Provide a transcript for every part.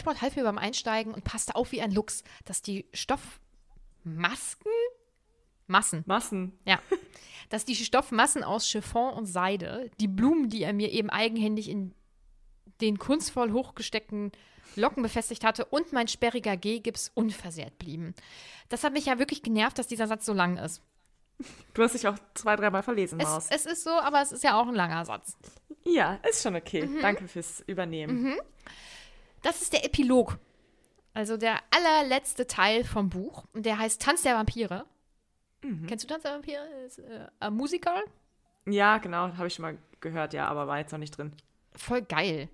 Edward half mir beim Einsteigen und passte auf wie ein Luchs, dass die Stoffmasken, Massen, Massen. ja, dass die Stoffmassen aus Chiffon und Seide, die Blumen, die er mir eben eigenhändig in den kunstvoll hochgesteckten Locken befestigt hatte und mein sperriger Gehgips unversehrt blieben. Das hat mich ja wirklich genervt, dass dieser Satz so lang ist. Du hast dich auch zwei, dreimal verlesen, Maus. Es, es ist so, aber es ist ja auch ein langer Satz. ja, ist schon okay. Danke fürs Übernehmen. Das ist der Epilog. Also der allerletzte Teil vom Buch. Und der heißt Tanz der Vampire. Kennst du Tanz der Vampire? Ist äh, ein Musical. Ja, genau, habe ich schon mal gehört, ja, aber war jetzt noch nicht drin. Voll geil.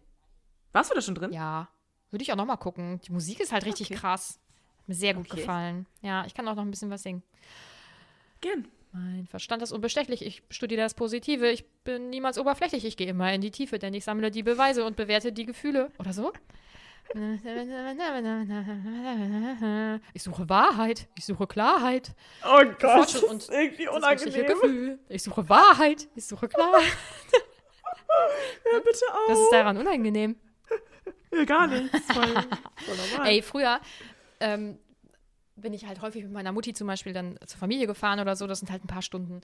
Warst du da schon drin? Ja. Würde ich auch noch mal gucken. Die Musik ist halt richtig Okay. krass. Hat mir sehr gut Okay. gefallen. Ja, ich kann auch noch ein bisschen was singen. Gern. Mein Verstand ist unbestechlich. Ich studiere das Positive. Ich bin niemals oberflächlich. Ich gehe immer in die Tiefe, denn ich sammle die Beweise und bewerte die Gefühle. Oder so? Ich suche Wahrheit. Ich suche Klarheit. Oh Gott, das ist und irgendwie unangenehm. Gefühl. Ich suche Wahrheit. Ich suche Klarheit. Hör bitte auf. Das ist daran unangenehm. Ja, gar nichts. Voll, voll normal. Ey, früher ähm, bin ich halt häufig mit meiner Mutti zum Beispiel dann zur Familie gefahren oder so. Das sind halt ein paar Stunden.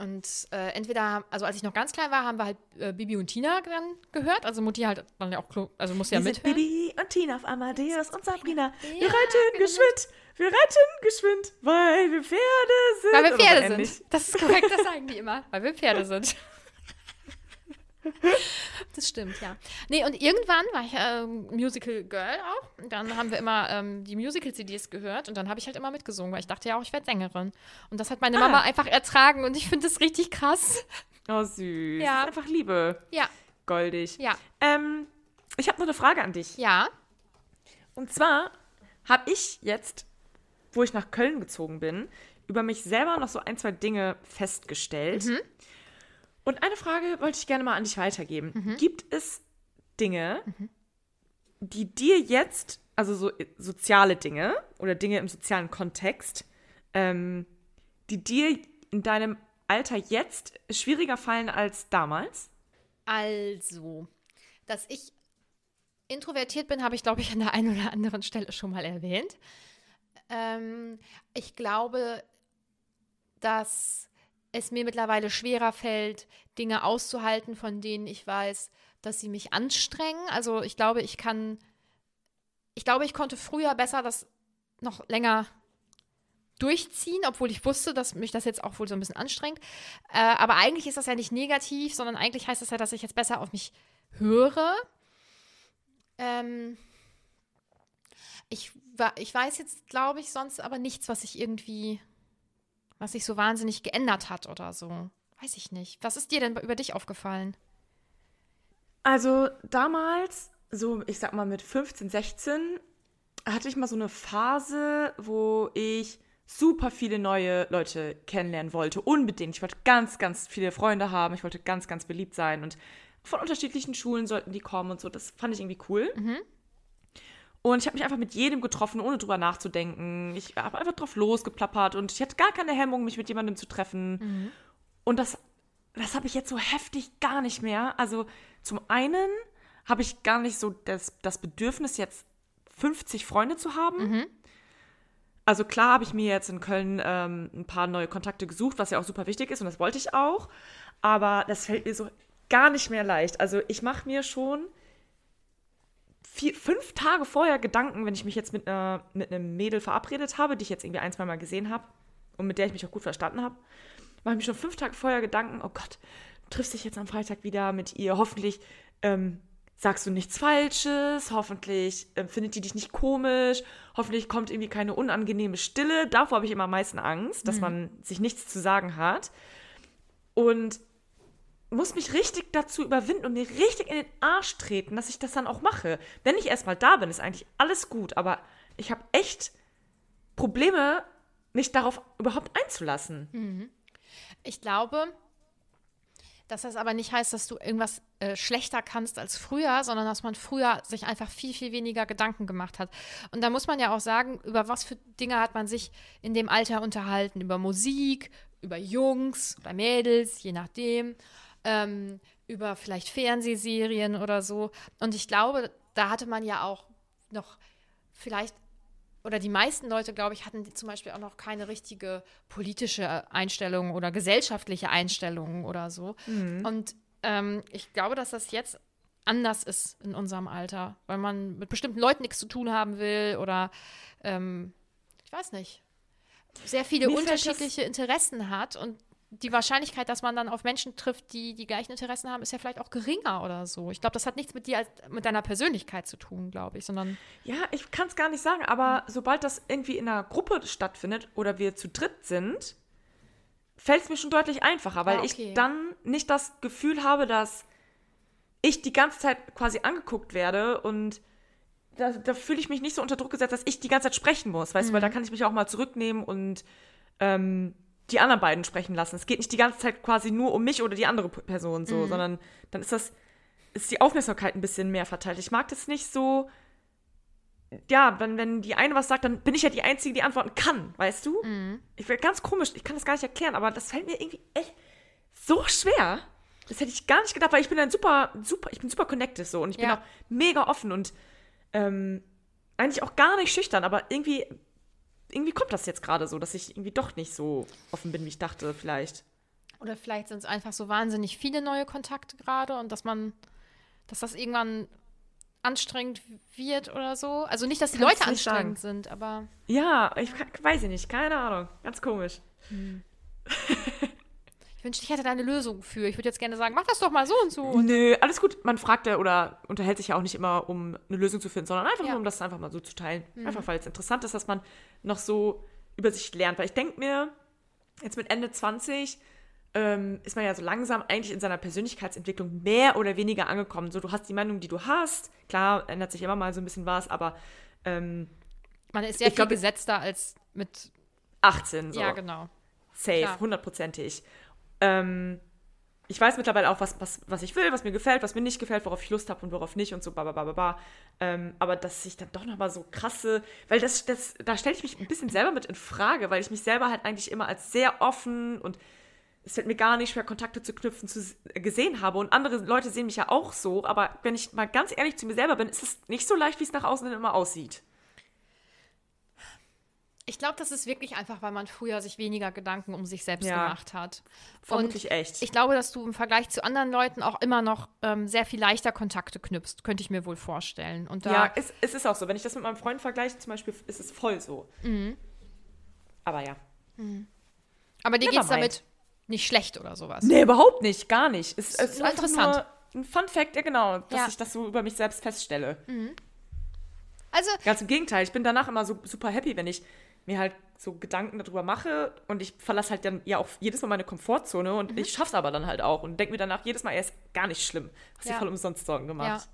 Und äh, entweder, also als ich noch ganz klein war, haben wir halt äh, Bibi und Tina dann gehört. Also Mutti halt dann ja auch, also musste ja mithören. Bibi und Tina auf Amadeus und Sabrina. Wir Ja, reiten genau. geschwind, wir reiten geschwind, weil wir Pferde sind. Weil wir Pferde sind. Das ist korrekt, das sagen die immer. Weil wir Pferde sind. Das stimmt, ja. Nee, und irgendwann war ich ähm, Musical Girl auch. Und dann haben wir immer ähm, die Musical-CDs gehört und dann habe ich halt immer mitgesungen, weil ich dachte ja auch, ich werde Sängerin. Und das hat meine Mama einfach ertragen und ich finde das richtig krass. Oh, süß. Ja. Einfach Liebe. Ja, Goldig. ja, Ähm, ich habe noch eine Frage an dich. ja. Und zwar habe ich jetzt, wo ich nach Köln gezogen bin, über mich selber noch so ein, zwei Dinge festgestellt. Mhm. Und eine Frage wollte ich gerne mal an dich weitergeben. Mhm. Gibt es Dinge, die dir jetzt, also so äh, soziale Dinge oder Dinge im sozialen Kontext, ähm, die dir in deinem Alter jetzt schwieriger fallen als damals? Also, dass ich introvertiert bin, habe ich, glaube ich, an der einen oder anderen Stelle schon mal erwähnt. Ähm, ich glaube, dass es mir mittlerweile schwerer fällt, Dinge auszuhalten, von denen ich weiß, dass sie mich anstrengen. Also ich glaube, ich kann, ich glaube, ich konnte früher besser das noch länger durchziehen, obwohl ich wusste, dass mich das jetzt auch wohl so ein bisschen anstrengt. Äh, aber eigentlich ist das ja nicht negativ, sondern eigentlich heißt das ja, dass ich jetzt besser auf mich höre. Ähm, ich, ich weiß jetzt, glaube ich, sonst aber nichts, was ich irgendwie was sich so wahnsinnig geändert hat oder so. Weiß ich nicht. Was ist dir denn über dich aufgefallen? Also damals, so ich sag mal mit 15, 16, hatte ich mal so eine Phase, wo ich super viele neue Leute kennenlernen wollte. Unbedingt. Ich wollte ganz, ganz viele Freunde haben. Ich wollte ganz, ganz beliebt sein. Und von unterschiedlichen Schulen sollten die kommen und so. Das fand ich irgendwie cool. Mhm. Und ich habe mich einfach mit jedem getroffen, ohne drüber nachzudenken. Ich habe einfach drauf losgeplappert und ich hatte gar keine Hemmung, mich mit jemandem zu treffen. Mhm. Und das, das habe ich jetzt so heftig gar nicht mehr. Also zum einen habe ich gar nicht so das, das Bedürfnis, jetzt 50 Freunde zu haben. Mhm. Also klar habe ich mir jetzt in Köln ähm, ein paar neue Kontakte gesucht, was ja auch super wichtig ist und das wollte ich auch. Aber das fällt mir so gar nicht mehr leicht. Also ich mache mir schon vier, fünf Tage vorher Gedanken, wenn ich mich jetzt mit, äh, mit einem Mädel verabredet habe, die ich jetzt irgendwie ein, zwei Mal gesehen habe und mit der ich mich auch gut verstanden habe, mache ich mir schon fünf Tage vorher Gedanken, oh Gott, du triffst dich jetzt am Freitag wieder mit ihr, hoffentlich ähm, sagst du nichts Falsches, hoffentlich äh, findet die dich nicht komisch, hoffentlich kommt irgendwie keine unangenehme Stille. Davor habe ich immer am meisten Angst, dass mhm. man sich nichts zu sagen hat. Und muss mich richtig dazu überwinden und mir richtig in den Arsch treten, dass ich das dann auch mache. Wenn ich erstmal da bin, ist eigentlich alles gut, aber ich habe echt Probleme, mich darauf überhaupt einzulassen. Mhm. Ich glaube, dass das aber nicht heißt, dass du irgendwas äh, schlechter kannst als früher, sondern dass man früher sich einfach viel, viel weniger Gedanken gemacht hat. Und da muss man ja auch sagen, über was für Dinge hat man sich in dem Alter unterhalten? Über Musik, über Jungs oder Mädels, je nachdem, ähm, über vielleicht Fernsehserien oder so. Und ich glaube, da hatte man ja auch noch vielleicht oder die meisten Leute, glaube ich, hatten zum Beispiel auch noch keine richtige politische Einstellung oder gesellschaftliche Einstellung oder so. Mhm. Und ähm, ich glaube, dass das jetzt anders ist in unserem Alter, weil man mit bestimmten Leuten nichts zu tun haben will oder ähm, ich weiß nicht, sehr viele Mir unterschiedliche Interessen hat und die Wahrscheinlichkeit, dass man dann auf Menschen trifft, die die gleichen Interessen haben, ist ja vielleicht auch geringer oder so. Ich glaube, das hat nichts mit dir, als, mit deiner Persönlichkeit zu tun, glaube ich, sondern. Ja, ich kann es gar nicht sagen, aber sobald das irgendwie in einer Gruppe stattfindet oder wir zu dritt sind, fällt es mir schon deutlich einfacher, weil ah, okay. ich dann nicht das Gefühl habe, dass ich die ganze Zeit quasi angeguckt werde und da, da fühle ich mich nicht so unter Druck gesetzt, dass ich die ganze Zeit sprechen muss, weißt mhm. du, weil da mhm. kann ich mich auch mal zurücknehmen und ähm, die anderen beiden sprechen lassen. Es geht nicht die ganze Zeit quasi nur um mich oder die andere Person so, mhm. sondern dann ist das, ist die Aufmerksamkeit ein bisschen mehr verteilt. Ich mag das nicht so, ja, wenn, wenn die eine was sagt, dann bin ich ja die Einzige, die antworten kann, weißt du? Mhm. Ich werde ganz komisch, ich kann das gar nicht erklären, aber das fällt mir irgendwie echt so schwer. Das hätte ich gar nicht gedacht, weil ich bin ein super, super, ich bin super connected so und ich ja. bin auch mega offen und ähm, eigentlich auch gar nicht schüchtern, aber irgendwie irgendwie kommt das jetzt gerade so, dass ich irgendwie doch nicht so offen bin, wie ich dachte, vielleicht. Oder vielleicht sind es einfach so wahnsinnig viele neue Kontakte gerade und dass man, dass das irgendwann anstrengend wird oder so. Also nicht, dass die Kannst Leute anstrengend sagen. sind, aber. Ja, ich weiß ich nicht, keine Ahnung. Ganz komisch. Hm. Ich wünschte, ich hätte da eine Lösung für. Ich würde jetzt gerne sagen, mach das doch mal so und so. Nö, alles gut. Man fragt ja oder unterhält sich ja auch nicht immer, um eine Lösung zu finden, sondern einfach ja. nur, um das einfach mal so zu teilen. Mhm. Einfach, weil es interessant ist, dass man noch so über sich lernt. Weil ich denke mir, jetzt mit Ende 20 ähm, ist man ja so langsam eigentlich in seiner Persönlichkeitsentwicklung mehr oder weniger angekommen. So, du hast die Meinung, die du hast. Klar, ändert sich immer mal so ein bisschen was, aber ähm, man ist sehr viel glaub, gesetzter als mit 18. So. Ja, genau. Safe, hundertprozentig. Ähm, ich weiß mittlerweile auch, was, was, was ich will, was mir gefällt, was mir nicht gefällt, worauf ich Lust habe und worauf nicht und so, babababa. Ähm, aber dass ich dann doch nochmal so krasse, weil das, das da stelle ich mich ein bisschen selber mit in Frage, weil ich mich selber halt eigentlich immer als sehr offen und es fällt mir gar nicht schwer, Kontakte zu knüpfen, zu, gesehen habe. Und andere Leute sehen mich ja auch so, aber wenn ich mal ganz ehrlich zu mir selber bin, ist es nicht so leicht, wie es nach außen immer aussieht. Ich glaube, das ist wirklich einfach, weil man früher sich weniger Gedanken um sich selbst ja, gemacht hat. Vermutlich und echt. Ich glaube, dass du im Vergleich zu anderen Leuten auch immer noch ähm, sehr viel leichter Kontakte knüpfst, könnte ich mir wohl vorstellen. Und ja, es, es, ist auch so. Wenn ich das mit meinem Freund vergleiche, zum Beispiel, ist es voll so. Mhm. Aber ja. Mhm. Aber dir geht es damit nicht schlecht oder sowas? Nee, überhaupt nicht. Gar nicht. Es, es ist interessant. ein Fun Fact, ja genau, dass ja. ich das so über mich selbst feststelle. Mhm. Also, Ganz im Gegenteil, ich bin danach immer so super happy, wenn ich mir halt so Gedanken darüber mache und ich verlasse halt dann ja auch jedes Mal meine Komfortzone und Mhm. ich schaff's aber dann halt auch und denke mir danach jedes Mal, er ist gar nicht schlimm. Hast Ja. voll umsonst Sorgen Ja. gemacht.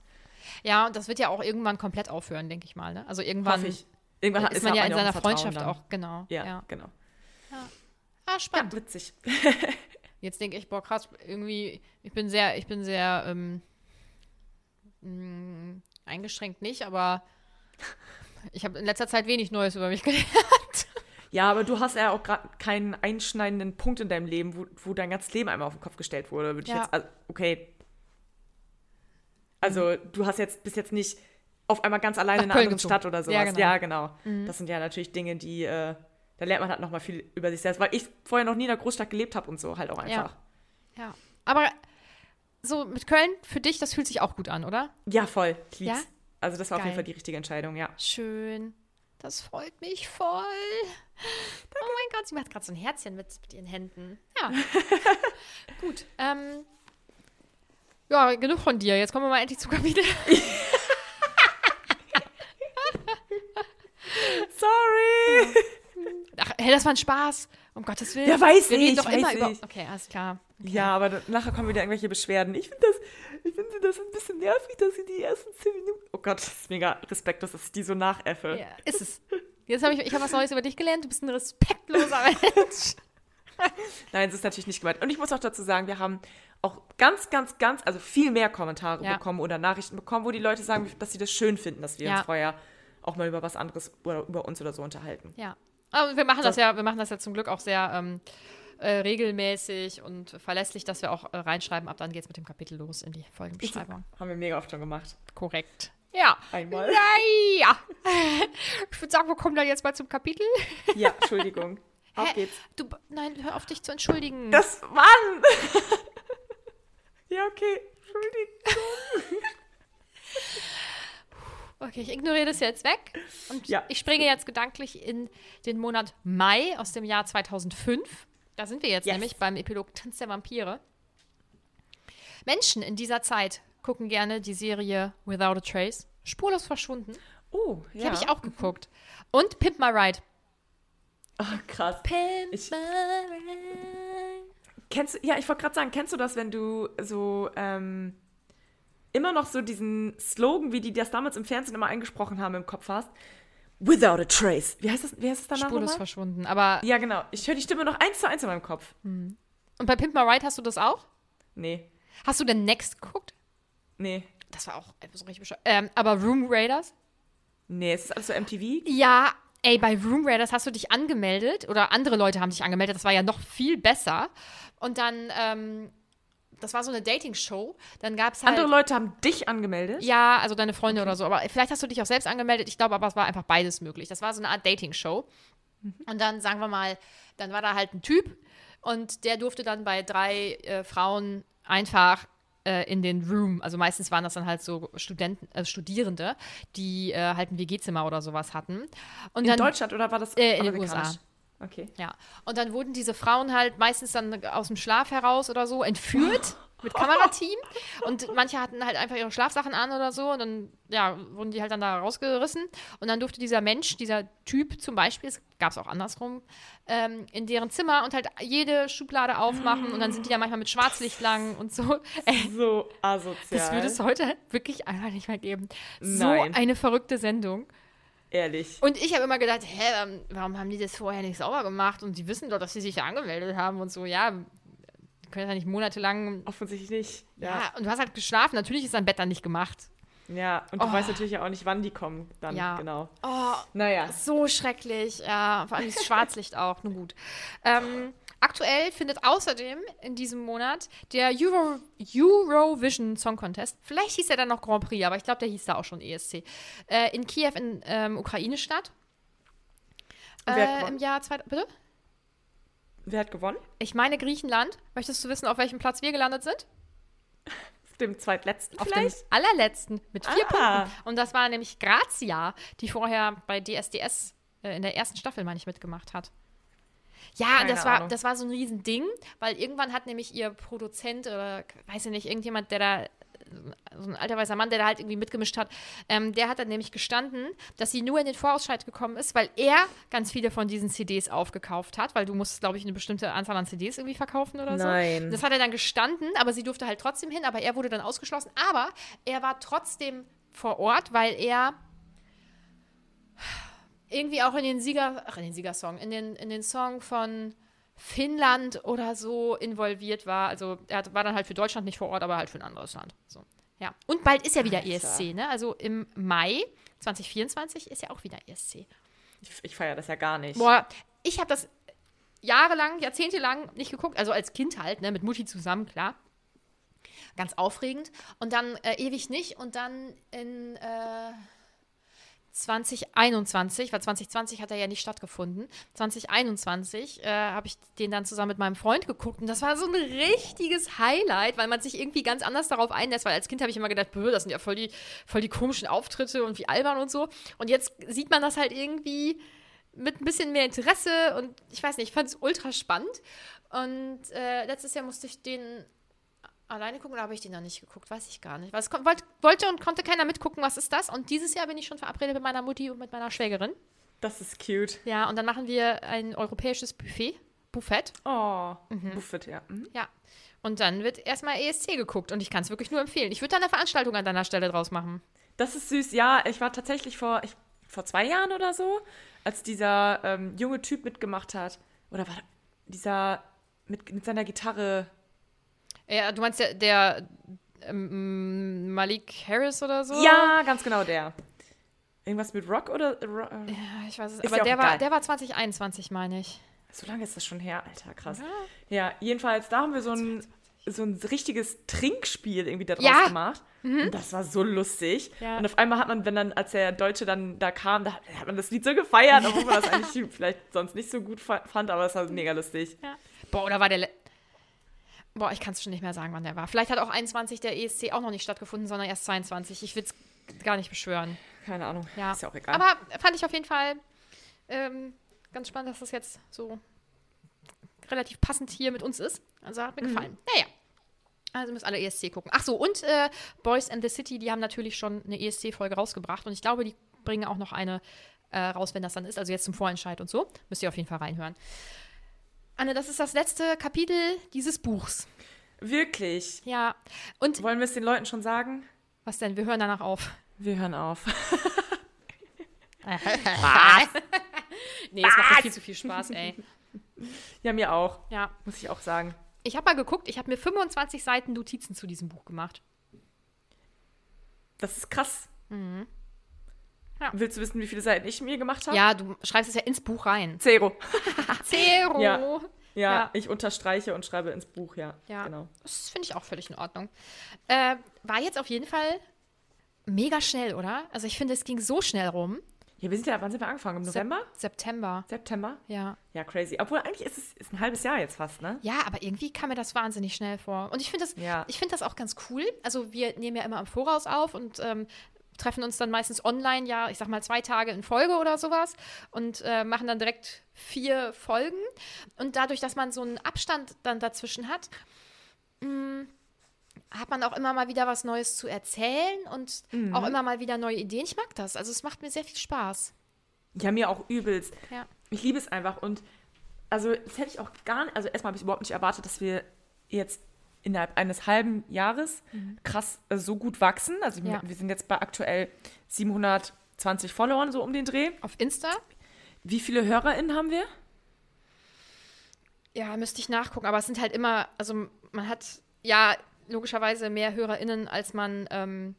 Ja, und das wird ja auch irgendwann komplett aufhören, denke ich mal. Ne? Also irgendwann. Irgendwann ist man ja in seiner Vertrauen Freundschaft dann. auch, genau. Ja, ja. genau. Ah, Ja, spannend. witzig. Jetzt denke ich, boah, krass, irgendwie, ich bin sehr, ich bin sehr ähm, mh, eingeschränkt nicht, aber ich habe in letzter Zeit wenig Neues über mich gelernt. Ja, aber du hast ja auch gerade keinen einschneidenden Punkt in deinem Leben, wo, wo dein ganzes Leben einmal auf den Kopf gestellt wurde. Würde ich Ja. jetzt, also, okay. Also, du hast jetzt bis jetzt nicht auf einmal ganz alleine Nach in einer Köln anderen gezogen. Stadt oder sowas. Ja, genau. Ja, genau. Das sind ja natürlich Dinge, die, äh, da lernt man halt nochmal viel über sich selbst, weil ich vorher noch nie in einer Großstadt gelebt habe und so halt auch einfach. Ja. Aber so mit Köln, für dich, das fühlt sich auch gut an, oder? Ja, voll. Ich lieb's. Ja? Also, das war auf jeden Geil. Fall die richtige Entscheidung, ja. Schön. Das freut mich voll. Oh mein Gott, sie macht gerade so ein Herzchen mit, mit ihren Händen. Ja. Gut. Ähm, ja, genug von dir. Jetzt kommen wir mal endlich zum Kapitel. Sorry! Ach, hey, das war ein Spaß. Um Gottes Willen. Ja, weiß Wir ich, doch immer weiß über. ich. Okay, alles klar. Ja, aber nachher kommen wieder irgendwelche Beschwerden. Ich finde das, ich finde das ein bisschen nervig, dass sie die ersten zehn Minuten. Oh Gott, das ist mega respektlos, dass ich die so nachäffe. Ja, ist es. Jetzt habe ich, ich hab was Neues über dich gelernt. Du bist ein respektloser Mensch. Nein, das ist natürlich nicht gemeint. Und ich muss auch dazu sagen, wir haben auch ganz, ganz, ganz, also viel mehr Kommentare Ja. bekommen oder Nachrichten bekommen, wo die Leute sagen, dass sie das schön finden, dass wir Ja. uns vorher auch mal über was anderes oder über uns oder so unterhalten. Ja. Aber wir machen das Das- ja, wir machen das ja zum Glück auch sehr ähm, äh, regelmäßig und verlässlich, dass wir auch äh, reinschreiben, ab dann geht's mit dem Kapitel los in die Folgenbeschreibung. Haben wir mega oft schon gemacht. Korrekt. Ja. Einmal. Ja. Ich würde sagen, wir kommen da jetzt mal zum Kapitel. Ja, Entschuldigung. Auf Hä? geht's. Du, nein, hör auf dich zu entschuldigen. Das, Mann! ja, okay. Entschuldigung. Okay, ich ignoriere das jetzt weg. Und Ja. ich springe jetzt gedanklich in den Monat Mai aus dem Jahr 2005. Da sind wir jetzt Yes. nämlich beim Epilog Tanz der Vampire. Menschen in dieser Zeit gucken gerne die Serie Without a Trace. Spurlos verschwunden. Oh, Die ja. habe ich auch geguckt. Und Pimp My Ride. Oh, krass. Pimp Ich- My Ride. Kennst du, ja, ich wollte gerade sagen, kennst du das, wenn du so ähm, immer noch so diesen Slogan, wie die das damals im Fernsehen immer eingesprochen haben, im Kopf hast? Without a trace. Wie heißt das, wie heißt das danach Spurlos verschwunden. Aber Ja, genau. Ich höre die Stimme noch eins zu eins in meinem Kopf. und bei Pimp My Ride hast du das auch? Nee, Hast du denn Next geguckt? nee, Das war auch so richtig bescheuert. Ähm, aber Room Raiders? nee. Es ist alles so MTV. Ja, ey, bei Room Raiders hast du dich angemeldet oder andere Leute haben dich angemeldet. Das war ja noch viel besser. Und dann, ähm, das war so eine Dating-Show. Dann gab es halt. Andere Leute haben dich angemeldet. Ja, also deine Freunde oder so. Aber vielleicht hast du dich auch selbst angemeldet. Ich glaube aber, es war einfach beides möglich. Das war so eine Art Dating-Show. Und dann, sagen wir mal, dann war da halt ein Typ und der durfte dann bei drei äh, Frauen einfach äh, in den Room, also meistens waren das dann halt so Studenten, äh, Studierende, die äh, halt ein WG-Zimmer oder sowas hatten. Und In dann, Deutschland oder war das Äh, in den? USA. Okay. Ja. Und dann wurden diese Frauen halt meistens dann aus dem Schlaf heraus oder so entführt mit Kamerateam. Und manche hatten halt einfach ihre Schlafsachen an oder so. Und dann, ja, wurden die halt dann da rausgerissen. Und dann durfte dieser Mensch, dieser Typ zum Beispiel, es gab es auch andersrum, ähm, in deren Zimmer und halt jede Schublade aufmachen. Und dann sind die da manchmal mit Schwarzlicht lang und so. Ey, So asozial. das würde es heute wirklich einfach nicht mehr geben. So Nein. eine verrückte Sendung. Ehrlich. Und ich habe immer gedacht, hä, ähm, warum haben die das vorher nicht sauber gemacht? Und die wissen doch, dass sie sich ja angemeldet haben und so, ja, können ja nicht monatelang. Offensichtlich nicht. Ja. Ja. und du hast halt geschlafen, natürlich ist dein Bett dann nicht gemacht. Ja, und du weißt natürlich auch nicht, wann die kommen dann. Ja. Genau. Oh, Naja. so schrecklich. Ja, vor allem das Schwarzlicht auch, nur gut. Ähm, aktuell findet außerdem in diesem Monat der Euro, Eurovision Song Contest, vielleicht hieß er dann noch Grand Prix, aber ich glaube, der hieß da auch schon ESC, äh, in Kiew in ähm, Ukraine statt. Und wer hat Äh, Im gewonnen? Jahr 2000, bitte? Wer hat gewonnen? Ich meine Griechenland. Möchtest du wissen, auf welchem Platz wir gelandet sind? Auf dem zweitletzten Auf vielleicht? dem allerletzten mit vier Ah. Punkten. Und das war nämlich Grazia, die vorher bei DSDS äh, in der ersten Staffel, meine ich, mitgemacht hat. Ja, Keine das war, Ahnung. das war so ein Riesending, weil irgendwann hat nämlich ihr Produzent oder weiß ich nicht, irgendjemand, der da so ein alter weißer Mann, der da halt irgendwie mitgemischt hat, ähm, der hat dann nämlich gestanden, dass sie nur in den Vorausscheid gekommen ist, weil er ganz viele von diesen CDs aufgekauft hat, weil du musst, glaube ich, eine bestimmte Anzahl an CDs irgendwie verkaufen oder so. Nein. Das hat er dann gestanden, aber sie durfte halt trotzdem hin, aber er wurde dann ausgeschlossen. Aber er war trotzdem vor Ort, weil er irgendwie auch in den Sieger, ach, in den Siegersong, in den, in den Song von Finnland oder so involviert war. Also er hat, war dann halt für Deutschland nicht vor Ort, aber halt für ein anderes Land. So. Ja. Und bald ist ja wieder. ESC, ne? Also im Mai 2024 ist ja auch wieder ESC. Ich, ich feiere das ja gar nicht. Boah, ich habe das jahrelang, jahrzehntelang nicht geguckt, also als Kind halt, ne, mit Mutti zusammen, klar. Ganz aufregend. Und dann äh, ewig nicht. Und dann in äh, 2021, weil 2020 hat er ja nicht stattgefunden, 2021 äh, habe ich den dann zusammen mit meinem Freund geguckt und das war so ein richtiges Highlight, weil man sich irgendwie ganz anders darauf einlässt, weil als Kind habe ich immer gedacht, "Bö, das sind ja voll die, voll die komischen Auftritte und wie albern und so. Und jetzt sieht man das halt irgendwie mit ein bisschen mehr Interesse und ich weiß nicht, ich fand es ultra spannend. Und äh, letztes Jahr musste ich den alleine gucken oder habe ich den noch nicht geguckt? Weiß ich gar nicht. Weil es wollt, wollte und konnte keiner mitgucken, was ist das? Und dieses Jahr bin ich schon verabredet mit meiner Mutti und mit meiner Schwägerin. Das ist cute. Ja, und dann machen wir ein europäisches Buffet. Buffet. Oh, Buffet, ja. Mhm. Ja. Und dann wird erstmal ESC geguckt und ich kann es wirklich nur empfehlen. Ich würde da eine Veranstaltung an deiner Stelle draus machen. Das ist süß. Ja, ich war tatsächlich vor, ich, vor zwei Jahren oder so, als dieser ähm, junge Typ mitgemacht hat. Oder war dieser mit, mit seiner Gitarre. Ja, du meinst der, der ähm, Malik Harris oder so? Ja, ganz genau der. Irgendwas mit Rock oder. Ro äh, Ja, ich weiß es. Ist aber ja der war, der war 2021, meine ich. So lange ist das schon her, Alter, krass. Ja, jedenfalls, da haben wir so ein, so ein richtiges Trinkspiel irgendwie daraus Ja. gemacht. Und das war so lustig. Ja. Und auf einmal hat man, wenn dann, als der Deutsche dann da kam, da hat man das Lied so gefeiert, obwohl man das eigentlich vielleicht sonst nicht so gut fa- fand, aber es war mega lustig. Ja. Boah, oder war der. Boah, ich kann es schon nicht mehr sagen, wann der war. Vielleicht hat auch 21 der ESC auch noch nicht stattgefunden, sondern erst 22. Ich will es gar nicht beschwören. Keine Ahnung. Ja. Ist ja auch egal. Aber fand ich auf jeden Fall ähm, ganz spannend, dass das jetzt so relativ passend hier mit uns ist. Also hat mir gefallen. Naja. Also müssen alle ESC gucken. Ach so, und äh, Boys and the City, die haben natürlich schon eine ESC-Folge rausgebracht. Und ich glaube, die bringen auch noch eine äh, raus, wenn das dann ist. Also jetzt zum Vorentscheid und so. Müsst ihr auf jeden Fall reinhören. Anne, das ist das letzte Kapitel dieses Buchs. Wirklich. Ja. Und Wollen wir es den Leuten schon sagen? was denn? Wir hören danach auf. Wir hören auf. Nee, es macht mir viel zu viel Spaß, ey. ja, mir auch. Ja. Muss ich auch sagen. Ich habe mal geguckt, ich habe mir 25 Seiten Notizen zu diesem Buch gemacht. Das ist krass. Mhm. Ja. Willst du wissen, wie viele Seiten ich mir gemacht habe? Ja, du schreibst es ja ins Buch rein. Zero. Zero. Ja. Ja, Ja. ich unterstreiche und schreibe ins Buch, ja. Ja. Genau. Das finde ich auch völlig in Ordnung. Äh, war jetzt auf jeden Fall mega schnell, oder? Also ich finde, es ging so schnell rum. Ja, wir sind ja, wann sind wir angefangen? Im November? Sep September. September? Ja. Ja, crazy. Obwohl eigentlich ist es ist ein halbes Jahr jetzt fast, ne? Ja, aber irgendwie kam mir das wahnsinnig schnell vor. Und ich finde das, Ja. ich finde das auch ganz cool. Also wir nehmen ja immer im Voraus auf und ähm, treffen uns dann meistens online, ja, ich sag mal zwei Tage in Folge oder sowas und äh, machen dann direkt vier Folgen. Und dadurch, dass man so einen Abstand dann dazwischen hat, mh, hat man auch immer mal wieder was Neues zu erzählen und auch immer mal wieder neue Ideen. Ich mag das. Also es macht mir sehr viel Spaß. Ja, mir auch übelst. Ja. Ich liebe es einfach. Und also, das hätte ich auch gar nicht, also erstmal habe ich überhaupt nicht erwartet, dass wir jetzt innerhalb eines halben Jahres krass äh, so gut wachsen. Also Mhm. Ja. wir sind jetzt bei aktuell 720 Followern so um den Dreh. Auf Insta? Wie viele HörerInnen haben wir? Ja, müsste ich nachgucken, aber es sind halt immer, also man hat ja logischerweise mehr HörerInnen, als man ähm,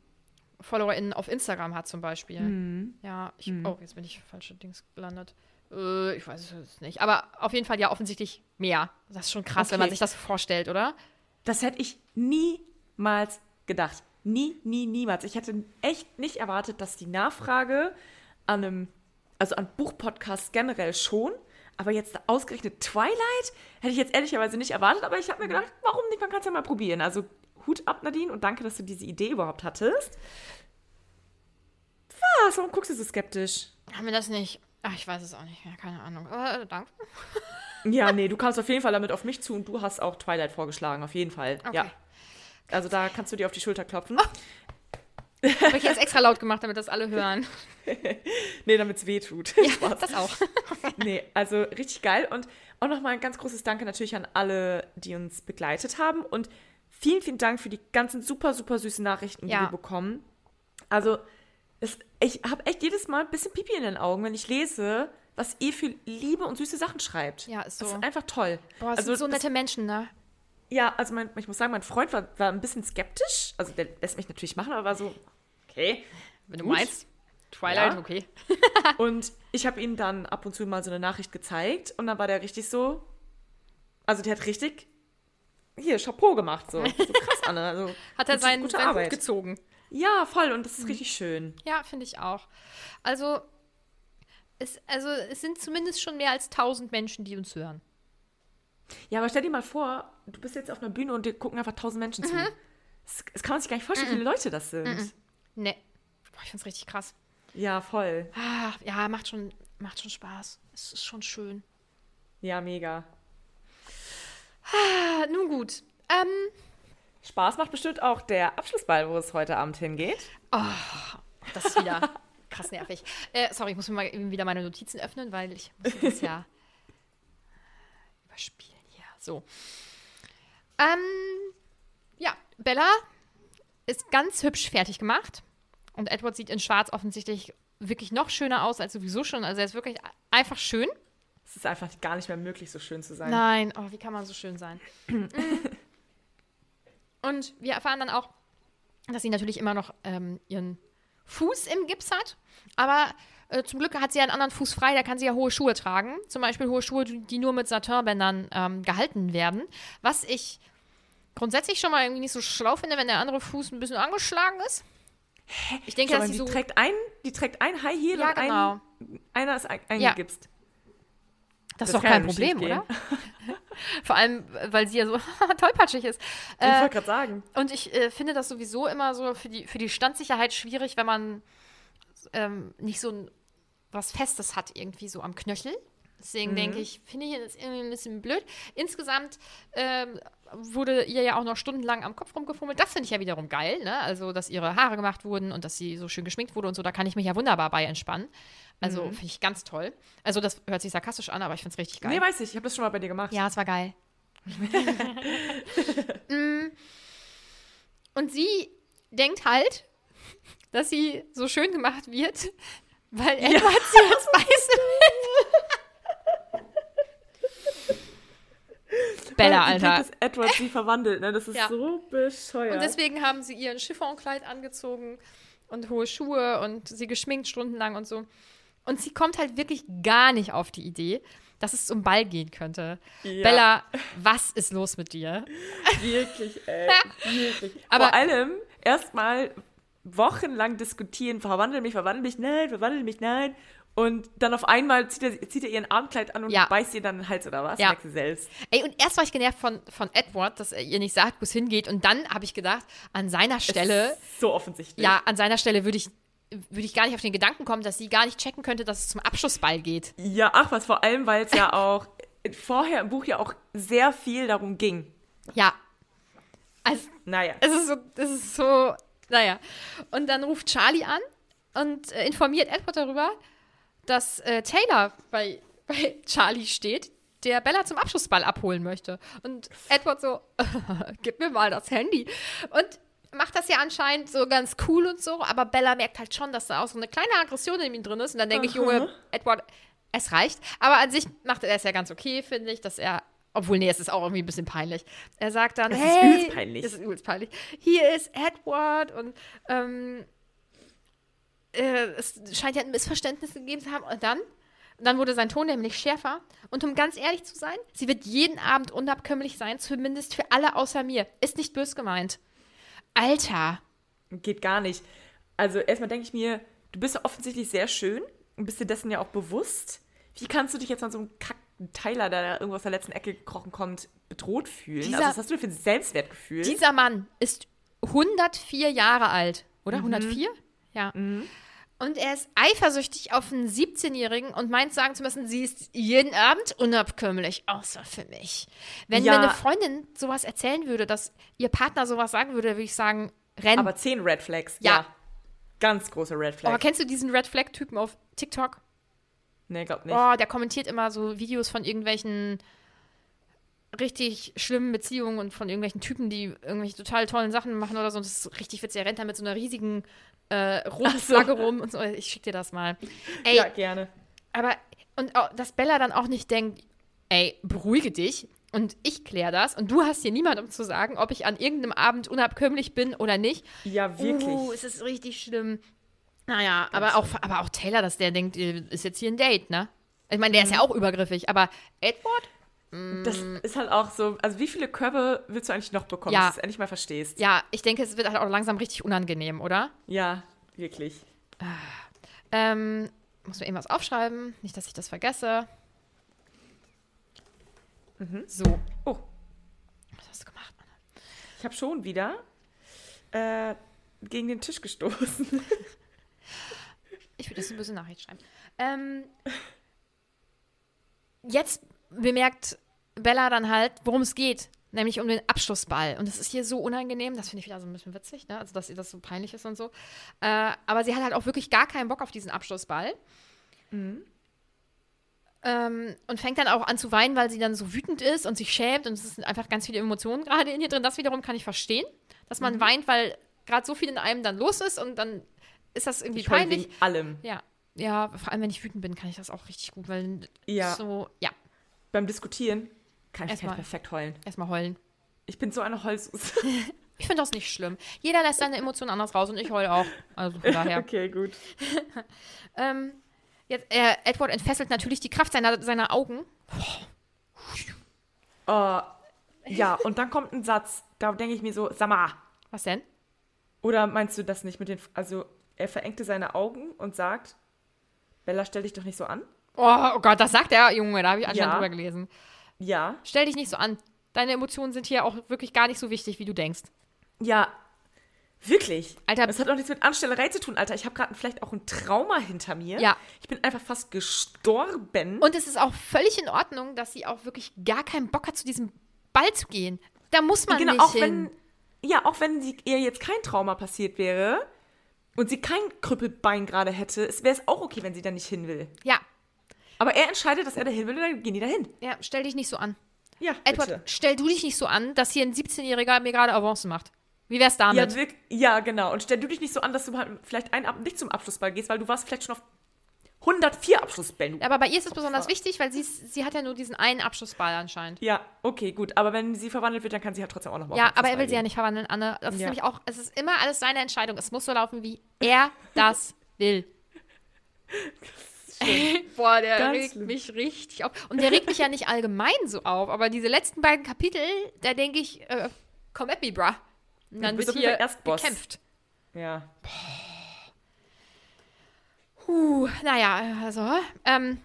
FollowerInnen auf Instagram hat zum Beispiel. Mhm. Ja, ich, oh, jetzt bin ich falsche Dings gelandet. Äh, ich weiß es nicht. Aber auf jeden Fall ja offensichtlich mehr. Das ist schon krass, wenn man Okay. sich das vorstellt, oder? Das hätte ich niemals gedacht. Nie, nie, niemals. Ich hätte echt nicht erwartet, dass die Nachfrage an einem, also an Buchpodcasts generell schon, aber jetzt ausgerechnet Twilight hätte ich jetzt ehrlicherweise nicht erwartet, aber ich habe mir gedacht, warum nicht? Man kann es ja mal probieren. Also Hut ab, Nadine, und danke, dass du diese Idee überhaupt hattest. Was? Warum guckst du so skeptisch? Haben wir das nicht? Ach, ich weiß es auch nicht mehr, keine Ahnung. Äh, danke. Ja, nee, du kamst auf jeden Fall damit auf mich zu und du hast auch Twilight vorgeschlagen, auf jeden Fall. Okay. Ja. Also da kannst du dir auf die Schulter klopfen. Habe ich jetzt extra laut gemacht, damit das alle hören. Nee, damit es weh tut. Ja, das auch. Nee, also richtig geil. Und auch nochmal ein ganz großes Danke natürlich an alle, die uns begleitet haben. Und vielen, vielen Dank für die ganzen super, super süßen Nachrichten, die Ja. wir bekommen. Also, es, ich habe echt jedes Mal ein bisschen Pipi in den Augen, wenn ich lese, was ihr für liebe und süße Sachen schreibt. Ja, ist Das so. ist einfach toll. Boah, es also, sind so das- nette Menschen, ne? ja, also mein, ich muss sagen, mein Freund war, war ein bisschen skeptisch. Also der lässt mich natürlich machen, aber war so, okay. Wenn du Gut. meinst. Twilight, Ja. okay. Und ich habe ihm dann ab und zu mal so eine Nachricht gezeigt und dann war der richtig so, also der hat richtig hier Chapeau gemacht, so, so krass, Anne. Also, Hat er seinen, gute seinen Hut Arbeit. gezogen. Ja, voll und das ist richtig schön. Ja, finde ich auch. Also es, also, es sind zumindest schon mehr als 1000 Menschen, die uns hören. Ja, aber stell dir mal vor, du bist jetzt auf einer Bühne und dir gucken einfach tausend Menschen Mhm. zu. Das, das kann man sich gar nicht vorstellen, wie viele Leute das sind. Ne. Boah, ich finde es richtig krass. Ja, voll. Ah, ja, macht schon, macht schon Spaß. Es ist schon schön. Ja, mega. Ah, nun gut. Ähm, Spaß macht bestimmt auch der Abschlussball, wo es heute Abend hingeht. das ist wieder krass nervig. Äh, sorry, ich muss mir mal eben wieder meine Notizen öffnen, weil ich muss das ja überspielen hier. So. Ähm, ja, Bella ist ganz hübsch fertig gemacht. Und Edward sieht in Schwarz offensichtlich wirklich noch schöner aus als sowieso schon. Also er ist wirklich einfach schön. Es ist einfach gar nicht mehr möglich, so schön zu sein. Nein, oh, wie kann man so schön sein? Mm. Und wir erfahren dann auch, dass sie natürlich immer noch ähm, ihren Fuß im Gips hat. Aber äh, zum Glück hat sie einen anderen Fuß frei, da kann sie ja hohe Schuhe tragen. Zum Beispiel hohe Schuhe, die nur mit Satinbändern ähm, gehalten werden. Was ich grundsätzlich schon mal irgendwie nicht so schlau finde, wenn der andere Fuß ein bisschen angeschlagen ist. Ich denke, Schau dass sie die, so. trägt ein, die trägt ein High Heel Ja, und genau. ein, einer ist ein, eingegipst. Das ist das doch kann kein Problem, oder? Vor allem, weil sie ja so tollpatschig ist. ich Äh, wollte gerade sagen. Und ich äh, finde das sowieso immer so für die, für die Standsicherheit schwierig, wenn man ähm, nicht so ein, was Festes hat, irgendwie so am Knöchel. Deswegen denke ich, finde ich das irgendwie ein bisschen blöd. Insgesamt ähm, wurde ihr ja auch noch stundenlang am Kopf rumgefummelt. Das finde ich ja wiederum geil, ne? Also, dass ihre Haare gemacht wurden und dass sie so schön geschminkt wurde und so. Da kann ich mich ja wunderbar bei entspannen. Also, finde ich ganz toll. Also, das hört sich sarkastisch an, aber ich finde es richtig geil. Nee, weiß ich, ich habe das schon mal bei dir gemacht. Ja, es war geil. Mm. Und sie denkt halt, dass sie so schön gemacht wird, weil Edward sie jetzt beißen Bella, Sie Alter. dass Edward sie verwandelt, ne? Das ist Ja. so bescheuert. Und deswegen haben sie ihr ein Chiffonkleid angezogen und hohe Schuhe und sie geschminkt stundenlang und so. Und sie kommt halt wirklich gar nicht auf die Idee, dass es zum Ball gehen könnte. Ja. Bella, was ist los mit dir? Wirklich, ey. wirklich. Aber- Vor allem erstmal wochenlang diskutieren, verwandel mich, verwandel mich, nein, verwandel mich, nein. Und dann auf einmal zieht er, zieht er ihren Abendkleid an und Ja. beißt ihr dann den Hals oder was? Ja. Merkt sie selbst. Ey, und erst war ich genervt von, von Edward, dass er ihr nicht sagt, wo es hingeht. Und dann habe ich gedacht, an seiner Stelle, Ist So offensichtlich. ja, an seiner Stelle würde ich, würde ich gar nicht auf den Gedanken kommen, dass sie gar nicht checken könnte, dass es zum Abschlussball geht. Ja, ach was, vor allem, weil es ja auch vorher im Buch ja auch sehr viel darum ging. Ja. Also, Naja. es ist so, es ist so, naja. Und dann ruft Charlie an und äh, informiert Edward darüber, dass äh, Taylor bei, bei Charlie steht, der Bella zum Abschlussball abholen möchte. Und Edward so, gib mir mal das Handy. Und macht das ja anscheinend so ganz cool und so, aber Bella merkt halt schon, dass da auch so eine kleine Aggression in ihm drin ist. Und dann denke ich, Junge, Edward, es reicht. Aber an sich macht er es ja ganz okay, finde ich, dass er obwohl, nee, es ist auch irgendwie ein bisschen peinlich. Er sagt dann, Es ist hey, übelst peinlich. Es ist übelst peinlich. Hier ist Edward und ähm, äh, es scheint ja ein Missverständnis gegeben zu haben. Und dann, dann wurde sein Ton nämlich schärfer. Und um ganz ehrlich zu sein, sie wird jeden Abend unabkömmlich sein, zumindest für alle außer mir. Ist nicht bös gemeint. Alter. Geht gar nicht. Also erstmal denke ich mir, du bist ja offensichtlich sehr schön und bist dir dessen ja auch bewusst. Wie kannst du dich jetzt an so einem kackten Tyler, der da irgendwo aus der letzten Ecke gekrochen kommt, bedroht fühlen? Dieser- also was hast du denn für ein Selbstwertgefühl? Dieser Mann ist 104 Jahre alt, oder? 104? Ja. Und er ist eifersüchtig auf einen 17-Jährigen und meint sagen zu müssen, sie ist jeden Abend unabkömmlich, außer für mich. Wenn Ja. mir eine Freundin sowas erzählen würde, dass ihr Partner sowas sagen würde, würde ich sagen, renn. Aber zehn Red Flags. Ja. Ganz große Red Flags. Aber kennst du diesen Red Flag-Typen auf TikTok? Nee, glaub nicht. Oh, der kommentiert immer so Videos von irgendwelchen richtig schlimmen Beziehungen und von irgendwelchen Typen, die irgendwelche total tollen Sachen machen oder so. Und das ist richtig witzig. Er rennt da mit so einer riesigen äh, roten so. Flagge rum und so. Ich schick dir das mal. Ey, ja, gerne. aber und auch, dass Bella dann auch nicht denkt, ey, beruhige dich und ich kläre das und du hast hier niemand, um zu sagen, ob ich an irgendeinem Abend unabkömmlich bin oder nicht. Ja, wirklich. Uh, es ist richtig schlimm. Naja, aber auch, aber auch Taylor, dass der denkt, äh, ist jetzt hier ein Date, ne? Ich meine, der ist ja auch übergriffig, aber Edward? Das ist halt auch so, also wie viele Körbe willst du eigentlich noch bekommen, Ja. dass du es endlich mal verstehst? Ja, ich denke, es wird halt auch langsam richtig unangenehm, oder? Ja, wirklich. Ähm, muss mir irgendwas aufschreiben, nicht, dass ich das vergesse. So, Oh, was hast du gemacht, Mann? ich habe schon wieder äh, gegen den Tisch gestoßen. Ich würde jetzt eine böse Nachricht schreiben. Ähm, jetzt bemerkt Bella dann halt, worum es geht. Nämlich um den Abschlussball. Und das ist hier so unangenehm. Das finde ich wieder so ein bisschen witzig, ne? Also, dass ihr das so peinlich ist und so. Äh, aber sie hat halt auch wirklich gar keinen Bock auf diesen Abschlussball. Ähm, und fängt dann auch an zu weinen, weil sie dann so wütend ist und sich schämt. Und es sind einfach ganz viele Emotionen gerade in ihr drin. Das wiederum kann ich verstehen, dass man weint, weil gerade so viel in einem dann los ist und dann ist das irgendwie Ich peinlich. wegen allem. Ja, ja, vor allem wenn ich wütend bin, kann ich das auch richtig gut, weil Ja. so, ja, Beim Diskutieren kann ich Erstmal- perfekt heulen. erstmal heulen. Ich bin so eine Heulsus. Ich finde das nicht schlimm. Jeder lässt seine Emotionen anders raus und ich heule auch. Also von daher. okay, gut. ähm, jetzt, äh, Edward entfesselt natürlich die Kraft seiner, seiner Augen. Oh, ja, und dann kommt ein Satz, da denke ich mir so, sag mal, Was denn? oder meinst du das nicht mit den, also er verengte seine Augen und sagt, Bella, stell dich doch nicht so an. Oh, oh Gott, das sagt er, Junge, da habe ich anscheinend Ja. drüber gelesen. Ja, Stell dich nicht so an. Deine Emotionen sind hier auch wirklich gar nicht so wichtig, wie du denkst. ja, wirklich. Alter- das hat auch nichts mit Anstellerei zu tun, Alter. Ich habe gerade vielleicht auch ein Trauma hinter mir. Ja. Ich bin einfach fast gestorben. Und es ist auch völlig in Ordnung, dass sie auch wirklich gar keinen Bock hat, zu diesem Ball zu gehen. Da muss man genau, nicht auch hin. wenn, ja, auch wenn sie, ihr jetzt kein Trauma passiert wäre und sie kein Krüppelbein gerade hätte, wäre es auch okay, wenn sie da nicht hin will. ja, Aber er entscheidet, dass er da hin will und dann gehen die da hin. ja, stell dich nicht so an. Ja, Edward, bitte. stell du dich nicht so an, dass hier ein 17-Jähriger mir gerade Avancen macht. Wie wär's damit? Ja, wirk- ja, genau. Und stell du dich nicht so an, dass du halt vielleicht einen Abend nicht zum Abschlussball gehst, weil du warst vielleicht schon auf 104 Abschlussbällen. Aber bei ihr ist es besonders wichtig, weil sie, sie hat ja nur diesen einen Abschlussball anscheinend. Ja, okay, gut. Aber wenn sie verwandelt wird, dann kann sie halt trotzdem auch nochmal Ja, aber er will sie ja nicht verwandeln, Anne. Das ist Ja. nämlich auch, es ist immer alles seine Entscheidung. Es muss so laufen, wie er das will. Boah, der Ganz regt schlimm. mich richtig auf. Und der regt mich ja nicht allgemein so auf, aber diese letzten beiden Kapitel, da denke ich, äh, komm at me, bruh. Und dann bist wird hier gekämpft. Ja. Puh, naja, also, ähm,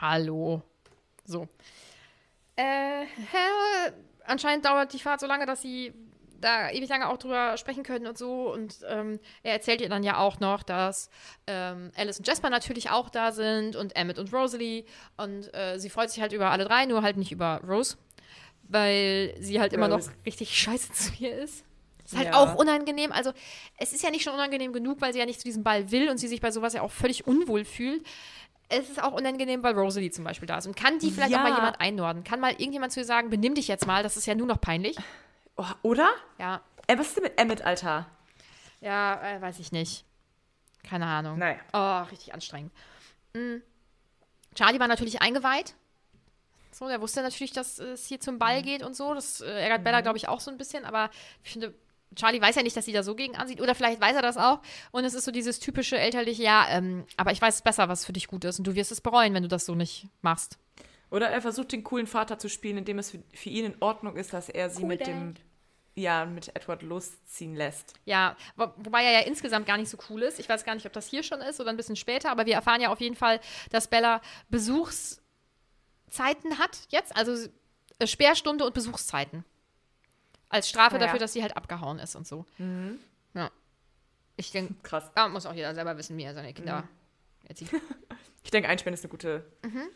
hallo. So. Äh, anscheinend dauert die Fahrt so lange, dass sie da ewig lange auch drüber sprechen können und so. Und ähm, er erzählt ihr dann ja auch noch, dass ähm, Alice und Jasper natürlich auch da sind und Emmett und Rosalie. Und äh, sie freut sich halt über alle drei, nur halt nicht über Rose, weil sie halt immer noch Rose. richtig scheiße zu ihr ist. Ist halt Ja. auch unangenehm. Also, es ist ja nicht schon unangenehm genug, weil sie ja nicht zu diesem Ball will und sie sich bei sowas ja auch völlig unwohl fühlt. Es ist auch unangenehm, weil Rosalie zum Beispiel da ist. Und kann die vielleicht auch Ja. mal jemand einnorden? Kann mal irgendjemand zu ihr sagen, benimm dich jetzt mal, das ist ja nur noch peinlich? Oh, oder? Ja, Äh, was ist denn mit Emmett, Alter? ja, äh, weiß ich nicht. Keine Ahnung. Naja. Oh, richtig anstrengend. Mm. Charlie war natürlich eingeweiht. So, der wusste natürlich, dass es hier zum Mhm. Ball geht und so. Das äh, ärgert Bella, glaube ich, auch so ein bisschen. Aber ich finde, Charlie weiß ja nicht, dass sie da so gegen ansieht. Oder vielleicht weiß er das auch. Und es ist so dieses typische elterliche, ja, ähm, aber ich weiß besser, was für dich gut ist. Und du wirst es bereuen, wenn du das so nicht machst. Oder er versucht, den coolen Vater zu spielen, indem es für, ihn in Ordnung ist, dass er sie Cool mit Dad. dem, ja, mit Edward losziehen läst. Ja, wo, wobei er ja insgesamt gar nicht so cool ist. Ich weiß gar nicht, ob das hier schon ist oder ein bisschen später, aber wir erfahren ja auf jeden Fall, dass Bella Besuchszeiten hat jetzt, also Sperrstunde und Besuchszeiten. Als Strafe Ah ja. dafür, dass sie halt abgehauen ist und so. Ja. Ich denke, Krass. da muss auch jeder selber wissen, wie er seine Kinder erzieht. Ich denke, Einspenden ist eine gute, Mhm.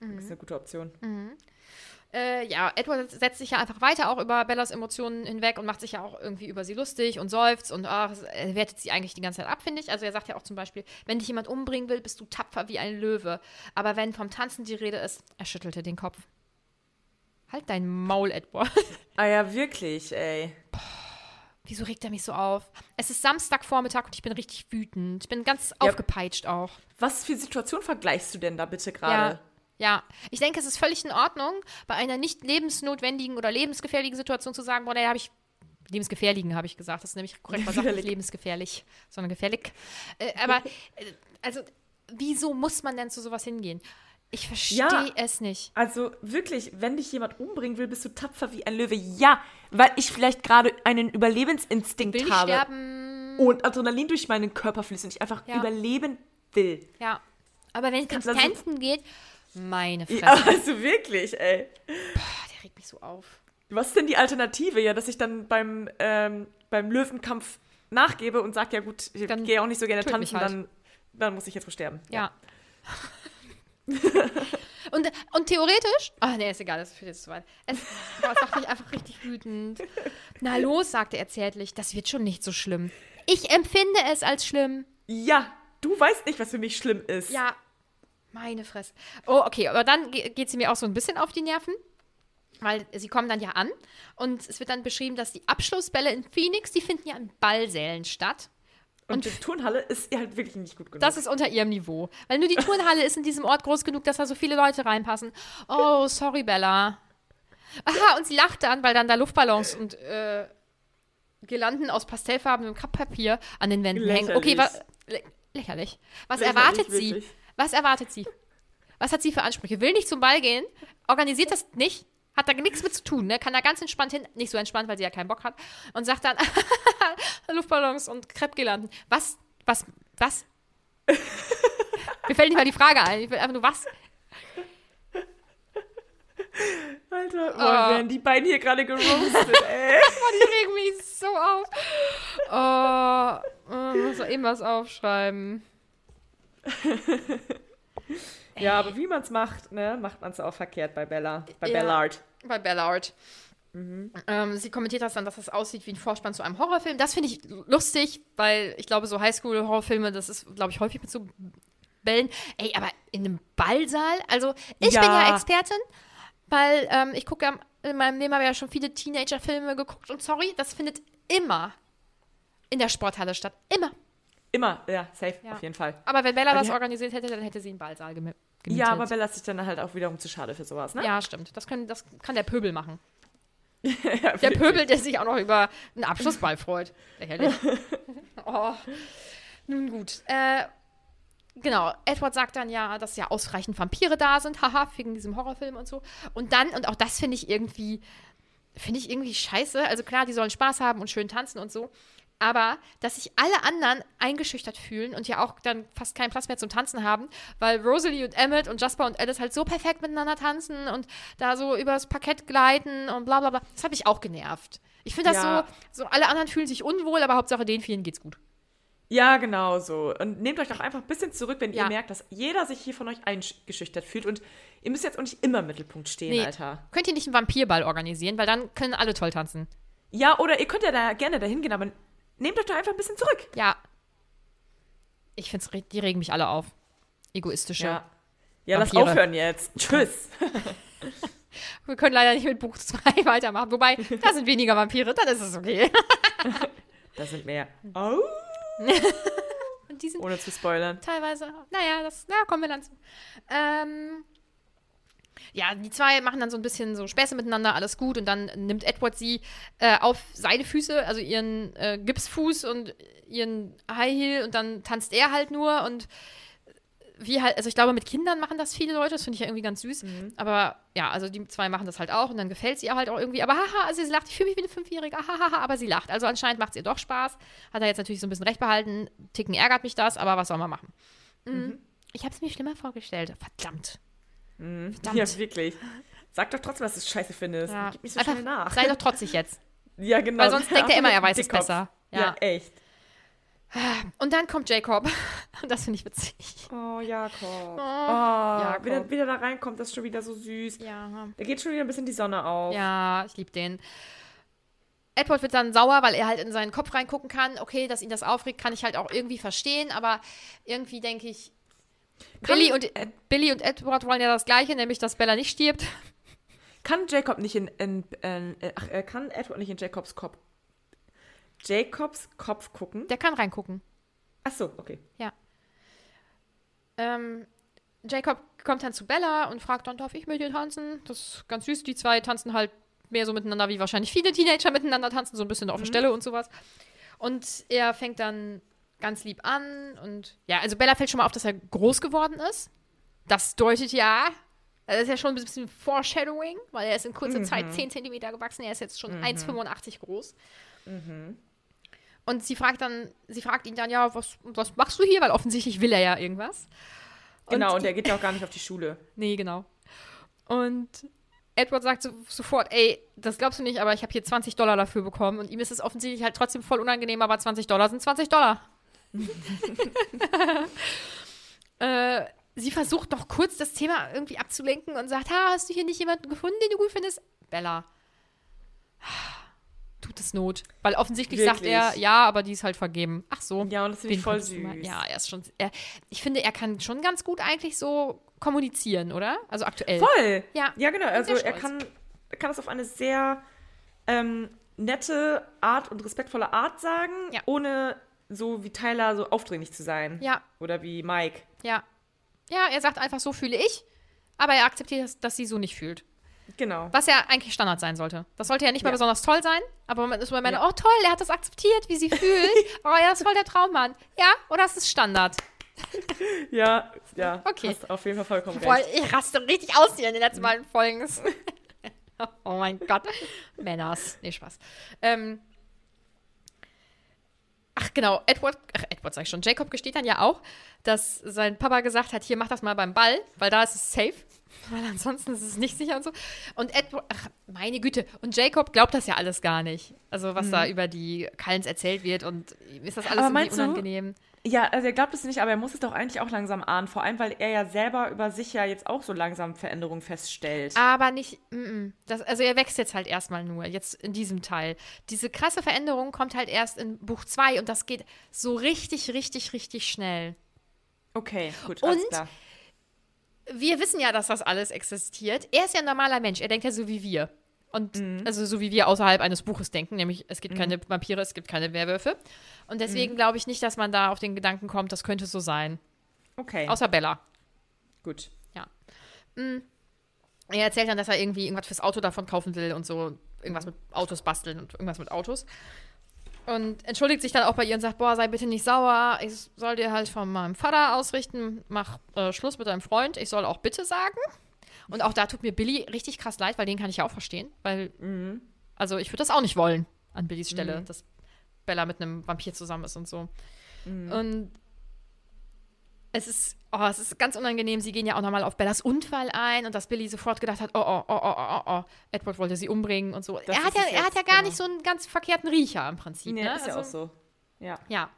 Ist eine gute Option. Äh, ja, Edward setzt sich ja einfach weiter auch über Bellas Emotionen hinweg und macht sich ja auch irgendwie über sie lustig und seufzt und ach, er wertet sie eigentlich die ganze Zeit ab, finde ich. Also er sagt ja auch zum Beispiel, wenn dich jemand umbringen will, bist du tapfer wie ein Löwe. Aber wenn vom Tanzen die Rede ist, er schüttelte den Kopf. Halt dein Maul, Edward. Ah ja, wirklich, ey. Wieso regt er mich so auf? Es ist Samstagvormittag und ich bin richtig wütend. Ich bin ganz aufgepeitscht auch. Was für Situation vergleichst du denn da bitte Ja. gerade? Ja, ich denke, es ist völlig in Ordnung, bei einer nicht lebensnotwendigen oder lebensgefährlichen Situation zu sagen, boah, da habe ich. Lebensgefährlichen habe ich gesagt, das ist nämlich korrekt, man sagt nicht Gefährlich. lebensgefährlich, sondern gefährlich. Äh, aber, äh, also, wieso muss man denn zu sowas hingehen? Ich verstehe Ja. es nicht. Also wirklich, wenn dich jemand umbringen will, bist du tapfer wie ein Löwe. Ja, weil ich vielleicht gerade einen Überlebensinstinkt Will habe sterben? und Adrenalin durch meinen Körper fließt und ich einfach Ja. überleben will. Ja. Aber wenn es ums Tanzen geht, meine Fresse, Ja, also wirklich, ey. der regt mich so auf. Was ist denn die Alternative? Ja, dass ich dann beim, ähm, beim Löwenkampf nachgebe und sage, ja gut, ich Dann gehe auch nicht so gerne tanzen, halt. dann, dann muss ich jetzt wohl sterben. Ja. und, und theoretisch. Ach nee, ist egal, das führt jetzt zu weit. Es, boah, es macht mich einfach richtig wütend. Na los, sagte er zärtlich, das wird schon nicht so schlimm. Ich empfinde es als schlimm. Ja, du weißt nicht, was für mich schlimm ist. Ja, meine Fresse. Oh, okay, aber dann ge- geht sie mir auch so ein bisschen auf die Nerven. Weil sie kommen dann ja an und es wird dann beschrieben, dass die Abschlussbälle in Phoenix, die finden ja in Ballsälen statt. Und die Turnhalle ist halt wirklich nicht gut genug. Das ist unter ihrem Niveau. Weil nur die Turnhalle ist in diesem Ort groß genug, dass da so viele Leute reinpassen. Oh, sorry, Bella. Aha, und sie lacht dann, weil dann da Luftballons und äh, Girlanden aus pastellfarbenem Kapppapier an den Wänden hängen. Okay, Lächerlich. was. Lä lächerlich. Was Lächerlich, erwartet sie? Was erwartet sie? Was hat sie für Ansprüche? Will nicht zum Ball gehen? Organisiert das nicht? Hat da nichts mit zu tun, ne? Kann da ganz entspannt hin, nicht so entspannt, weil sie ja keinen Bock hat. Und sagt dann, Luftballons und Kreppgirlanden. Was, was, was? Mir fällt nicht mal die Frage ein. Ich will einfach nur was. Alter, boah, Ah. werden die beiden hier gerade geroastet, ey. Oh, die regen mich so auf. Oh, oh, muss doch eben was aufschreiben. Ja, aber wie man es macht, ne, macht man es auch verkehrt bei Bella. Bei Ja. Bellard. Bei Ballard. Ähm, sie kommentiert das dann, dass das aussieht wie ein Vorspann zu einem Horrorfilm. Das finde ich lustig, weil ich glaube, so Highschool-Horrorfilme, das ist, glaube ich, häufig mit so Bällen. Ey, aber in einem Ballsaal? Also, ich bin ja Ja. Expertin, weil ähm, ich gucke ja, in meinem Leben habe ich ja schon viele Teenager-Filme geguckt und sorry, das findet immer in der Sporthalle statt. Immer. Immer, ja, safe, Ja. auf jeden Fall. Aber wenn Bella Aber das organisiert hätte, dann hätte sie einen Ballsaal gemi- gemietet. Ja, aber Bella ist sich dann halt auch wiederum zu schade für sowas, ne? Ja, stimmt. Das, können, das kann der Pöbel machen. ja Der. Pöbel, der sich auch noch über einen Abschlussball freut. Lächerlich. oh. Nun gut. Äh, genau, Edward sagt dann ja, dass ja ausreichend Vampire da sind, haha, wegen diesem Horrorfilm und so. Und dann, und auch das finde ich irgendwie, finde ich irgendwie scheiße. Also klar, die sollen Spaß haben und schön tanzen und so. Aber dass sich alle anderen eingeschüchtert fühlen und ja auch dann fast keinen Platz mehr zum Tanzen haben, weil Rosalie und Emmett und Jasper und Alice halt so perfekt miteinander tanzen und da so übers Parkett gleiten und bla bla bla. Das hat mich auch genervt. Ich finde das Ja. so, so, alle anderen fühlen sich unwohl, aber Hauptsache den vielen geht's gut. Ja, genau so. Und nehmt euch doch einfach ein bisschen zurück, wenn Ja. ihr merkt, dass jeder sich hier von euch eingeschüchtert fühlt. Und ihr müsst jetzt auch nicht immer im Mittelpunkt stehen, Nee. Alter. Könnt ihr nicht einen Vampirball organisieren, weil dann können alle toll tanzen. Ja, oder ihr könnt ja da gerne dahin gehen, aber nehmt euch doch einfach ein bisschen zurück. Ja. Ich finde, die regen mich alle auf. Egoistische. Ja. Ja, lass aufhören jetzt. Tschüss. Wir können leider nicht mit Buch 2 weitermachen. Wobei, da sind weniger Vampire, dann ist es okay. Da sind mehr. Oh. Und die sind Ohne zu spoilern. teilweise, naja, das, na, kommen wir dann zu. Ähm, ja, die zwei machen dann so ein bisschen so Späße miteinander, alles gut. Und dann nimmt Edward sie äh, auf seine Füße, also ihren äh, Gipsfuß und ihren High Heel und dann tanzt er halt nur und wie halt, also ich glaube, mit Kindern machen das viele Leute, das finde ich ja irgendwie ganz süß. Aber ja, also die zwei machen das halt auch und dann gefällt sie ihr halt auch irgendwie. Aber haha, also sie lacht, ich fühle mich wie eine Fünfjährige, hahaha, aber sie lacht. Also anscheinend macht es ihr doch Spaß. Hat er jetzt natürlich so ein bisschen recht behalten. Ticken ärgert mich das, aber was soll man machen? Mhm. Ich habe es mir schlimmer vorgestellt. Verdammt. Verdammt. Ja, wirklich. Sag doch trotzdem, dass du es scheiße findest. Ja. Gib nicht so Einfach schnell nach. Sei doch trotzig jetzt. Ja, genau. Weil sonst denkt er immer, er weiß es Dickkopf. besser. Ja. Ja. echt. Und dann kommt Jacob. Und das finde ich witzig. Oh, Jakob. Oh, Jakob. Wenn er wieder da reinkommt, das ist schon wieder so süß. Ja. Da geht schon wieder ein bisschen die Sonne auf. Ja, ich liebe den. Edward wird dann sauer, weil er halt in seinen Kopf reingucken kann. Okay, dass ihn das aufregt, kann ich halt auch irgendwie verstehen, aber irgendwie denke ich, Billy und, Billy und Edward wollen ja das Gleiche, nämlich dass Bella nicht stirbt. Kann Jacob nicht in, in, in äh, ach, äh, kann Edward nicht in Jacobs Kopf Jacobs Kopf gucken? Der kann reingucken. Ach so, okay. Ja. Ähm, Jacob kommt dann zu Bella und fragt dann, darf ich mit dir tanzen? Das ist ganz süß. Die zwei tanzen halt mehr so miteinander, wie wahrscheinlich viele Teenager miteinander tanzen, so ein bisschen auf der Stelle und sowas. Und er fängt dann ganz lieb an und ja, also Bella fällt schon mal auf, dass er groß geworden ist. Das deutet ja, das ist ja schon ein bisschen Foreshadowing, weil er ist in kurzer Zeit 10 Zentimeter gewachsen, er ist jetzt schon 1,85 groß. Und sie fragt dann, sie fragt ihn dann, ja, was, was machst du hier? Weil offensichtlich will er ja irgendwas. Genau, und die- der geht ja auch gar nicht auf die Schule. Nee, genau. Und Edward sagt so, sofort, ey, das glaubst du nicht, aber ich habe hier 20 Dollar dafür bekommen. Und ihm ist es offensichtlich halt trotzdem voll unangenehm, aber 20 Dollar sind 20 Dollar. äh, sie versucht noch kurz das Thema irgendwie abzulenken und sagt, ha, hast du hier nicht jemanden gefunden, den du gut findest? Bella. Tut es Not. Weil offensichtlich sagt Wirklich? er, ja, aber die ist halt vergeben. Ach so. Ja, und das finde ich voll süß. Ja, er ist schon. Er, ich finde, er kann schon ganz gut eigentlich so kommunizieren, oder? Also aktuell. Voll! Ja. Ja, genau. Also er kann, kann das auf eine sehr ähm, nette Art und respektvolle Art sagen, Ja. ohne so wie Tyler so aufdringlich zu sein. Ja, Oder wie Mike. ja. Ja, er sagt einfach, so fühle ich, aber er akzeptiert, dass, dass sie so nicht fühlt. Genau. Was ja eigentlich Standard sein sollte. Das sollte ja nicht mal Ja. besonders toll sein, aber man ist immer meine, Ja. oh toll, er hat das akzeptiert, wie sie fühlt. oh ja, das ist voll der Traummann. Ja, oder ist es Standard? Ja, ja. Okay. Hast auf jeden Fall vollkommen Voll, recht. ich raste richtig aus hier in den letzten beiden Folgen. oh mein Gott. Männers. Nee, Spaß. Ähm, ach genau, Edward, ach Edward sag ich schon, Jacob gesteht dann ja auch, dass sein Papa gesagt hat, hier mach das mal beim Ball, weil da ist es safe. Weil ansonsten ist es nicht sicher und so. Und Edward, ach, meine Güte. Und Jacob glaubt das ja alles gar nicht. Also, was da über die Cullens erzählt wird und ihm ist das alles irgendwie meinst du- unangenehm. Ja, also er glaubt es nicht, aber er muss es doch eigentlich auch langsam ahnen. Vor allem, weil er ja selber über sich ja jetzt auch so langsam Veränderungen feststellt. Aber nicht, mm, mm. das, also er wächst jetzt halt erstmal nur, jetzt in diesem Teil. Diese krasse Veränderung kommt halt erst in Buch 2 und das geht so richtig, richtig, richtig schnell. Okay, gut, alles Und- klar. Wir wissen ja, dass das alles existiert. Er ist ja ein normaler Mensch, er denkt ja so wie wir. Und Mhm. also so wie wir außerhalb eines Buches denken, nämlich es gibt keine Vampire, es gibt keine Werwölfe. Und Mhm. deswegen glaube ich nicht, dass man da auf den Gedanken kommt, das könnte so sein. Okay, Außer Bella. gut. Ja. Mm. Er erzählt dann, dass er irgendwie irgendwas fürs Auto davon kaufen will und so irgendwas mit Autos basteln und irgendwas mit Autos. Und entschuldigt sich dann auch bei ihr und sagt, boah, sei bitte nicht sauer. Ich soll dir halt von meinem Vater ausrichten, mach äh, Schluss mit deinem Freund. Ich soll auch bitte sagen. Und auch da tut mir Billy richtig krass leid, weil den kann ich ja auch verstehen. Weil, also ich würde das auch nicht wollen an Billys Stelle, dass Bella mit einem Vampir zusammen ist und so. Und es ist, oh, es ist ganz unangenehm. Sie gehen ja auch nochmal auf Bellas Unfall ein und dass Billy sofort gedacht hat, oh, oh, oh, oh, oh, oh, Edward wollte sie umbringen und so. Das er hat ja, er hat ja gar genau. nicht so einen ganz verkehrten Riecher im Prinzip. Nee, ne? ist ja Also- auch so. Ja. Ja.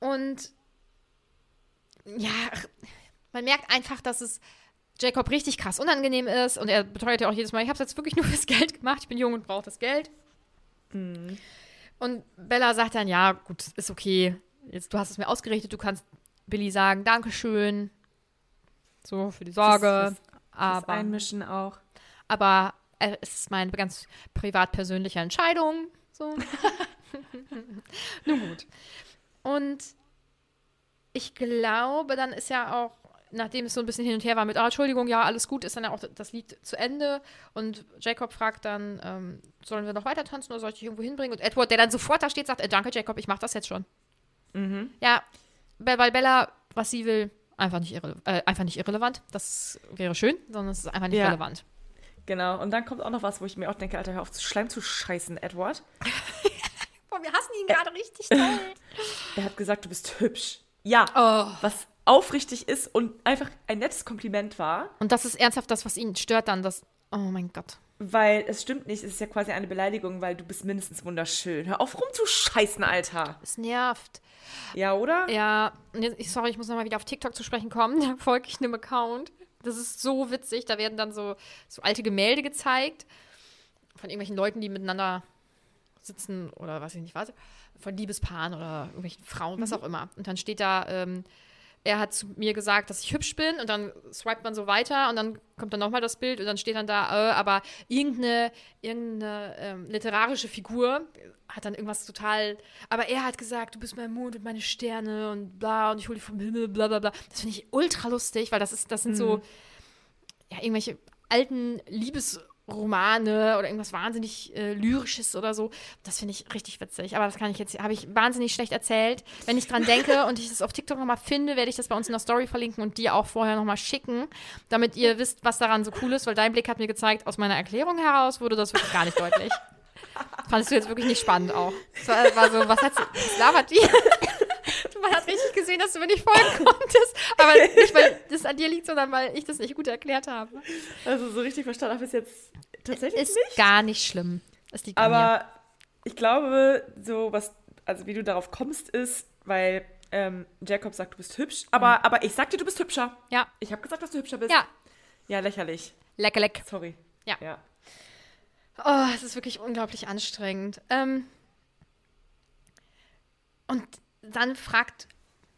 Und ja, man merkt einfach, dass es Jacob richtig krass unangenehm ist und er beteuert ja auch jedes Mal, ich habe es jetzt wirklich nur fürs Geld gemacht, ich bin jung und brauche das Geld. Und Bella sagt dann, ja, gut, ist okay, jetzt, du hast es mir ausgerichtet, du kannst Billy sagen, Dankeschön, so für die Sorge, Das aber, Einmischen auch. aber äh, es ist meine ganz privat persönliche Entscheidung, so. Nun gut. Und ich glaube, dann ist ja auch, nachdem es so ein bisschen hin und her war mit, ah, Entschuldigung, ja, alles gut, ist dann ja auch das Lied zu Ende. Und Jacob fragt dann, ähm, sollen wir noch weiter tanzen oder soll ich dich irgendwo hinbringen? Und Edward, der dann sofort da steht, sagt, äh, danke, Jacob, ich mach das jetzt schon. Ja, Be- weil Bella, was sie will, einfach nicht, irre äh, einfach nicht irrelevant. Das wäre schön, sondern es ist einfach nicht Ja. relevant. Genau. Und dann kommt auch noch was, wo ich mir auch denke, Alter, hör auf, Schleim zu scheißen, Edward. Boah, wir hassen ihn gerade richtig toll. Er hat gesagt, du bist hübsch. Ja. Oh. Was aufrichtig ist und einfach ein nettes Kompliment war. Und das ist ernsthaft das, was ihn stört dann, das, oh mein Gott. Weil es stimmt nicht, es ist ja quasi eine Beleidigung, weil du bist mindestens wunderschön. Hör auf rumzuscheißen, Alter. Es nervt. Ja, oder? Ja, und jetzt- ich, sorry, ich muss nochmal wieder auf TikTok zu sprechen kommen. Da folge ich einem Account. Das ist so witzig. Da werden dann so, so alte Gemälde gezeigt von irgendwelchen Leuten, die miteinander sitzen oder was ich nicht weiß. Von Liebespaaren oder irgendwelchen Frauen, was auch immer. Und dann steht da, ähm, er hat zu mir gesagt, dass ich hübsch bin und dann swipet man so weiter und dann kommt dann nochmal das Bild und dann steht dann da, äh, aber irgendeine, irgendeine ähm, literarische Figur hat dann irgendwas total, aber er hat gesagt, du bist mein Mond und meine Sterne und bla und ich hole dich vom Himmel, bla bla bla. Das finde ich ultra lustig, weil das ist, das sind so, ja, irgendwelche alten Liebesromane oder irgendwas wahnsinnig äh, lyrisches oder so. Das finde ich richtig witzig. Aber das kann ich jetzt, habe ich wahnsinnig schlecht erzählt. Wenn ich dran denke und ich das auf TikTok nochmal finde, werde ich das bei uns in der Story verlinken und dir auch vorher nochmal schicken, damit ihr wisst, was daran so cool ist, weil dein Blick hat mir gezeigt, aus meiner Erklärung heraus wurde das wirklich gar nicht deutlich. Fandest du jetzt wirklich nicht spannend auch. Es war, war so, was hat sie, was labert die? Man hat richtig gesehen, dass du mir nicht folgen konntest. Aber nicht, weil das an dir liegt, sondern weil ich das nicht gut erklärt habe. Also so richtig verstanden habe ich es jetzt tatsächlich Ist nicht. gar nicht schlimm. Aber ich glaube, so was, also wie du darauf kommst, ist, weil ähm, Jacob sagt, du bist hübsch. Aber, aber ich sag dir, du bist hübscher. Ja. Ich habe gesagt, dass du hübscher bist. Ja, Ja, lächerlich. lecker, leck. Sorry. Ja. Ja. Oh, es ist wirklich unglaublich anstrengend. Ähm, und dann fragt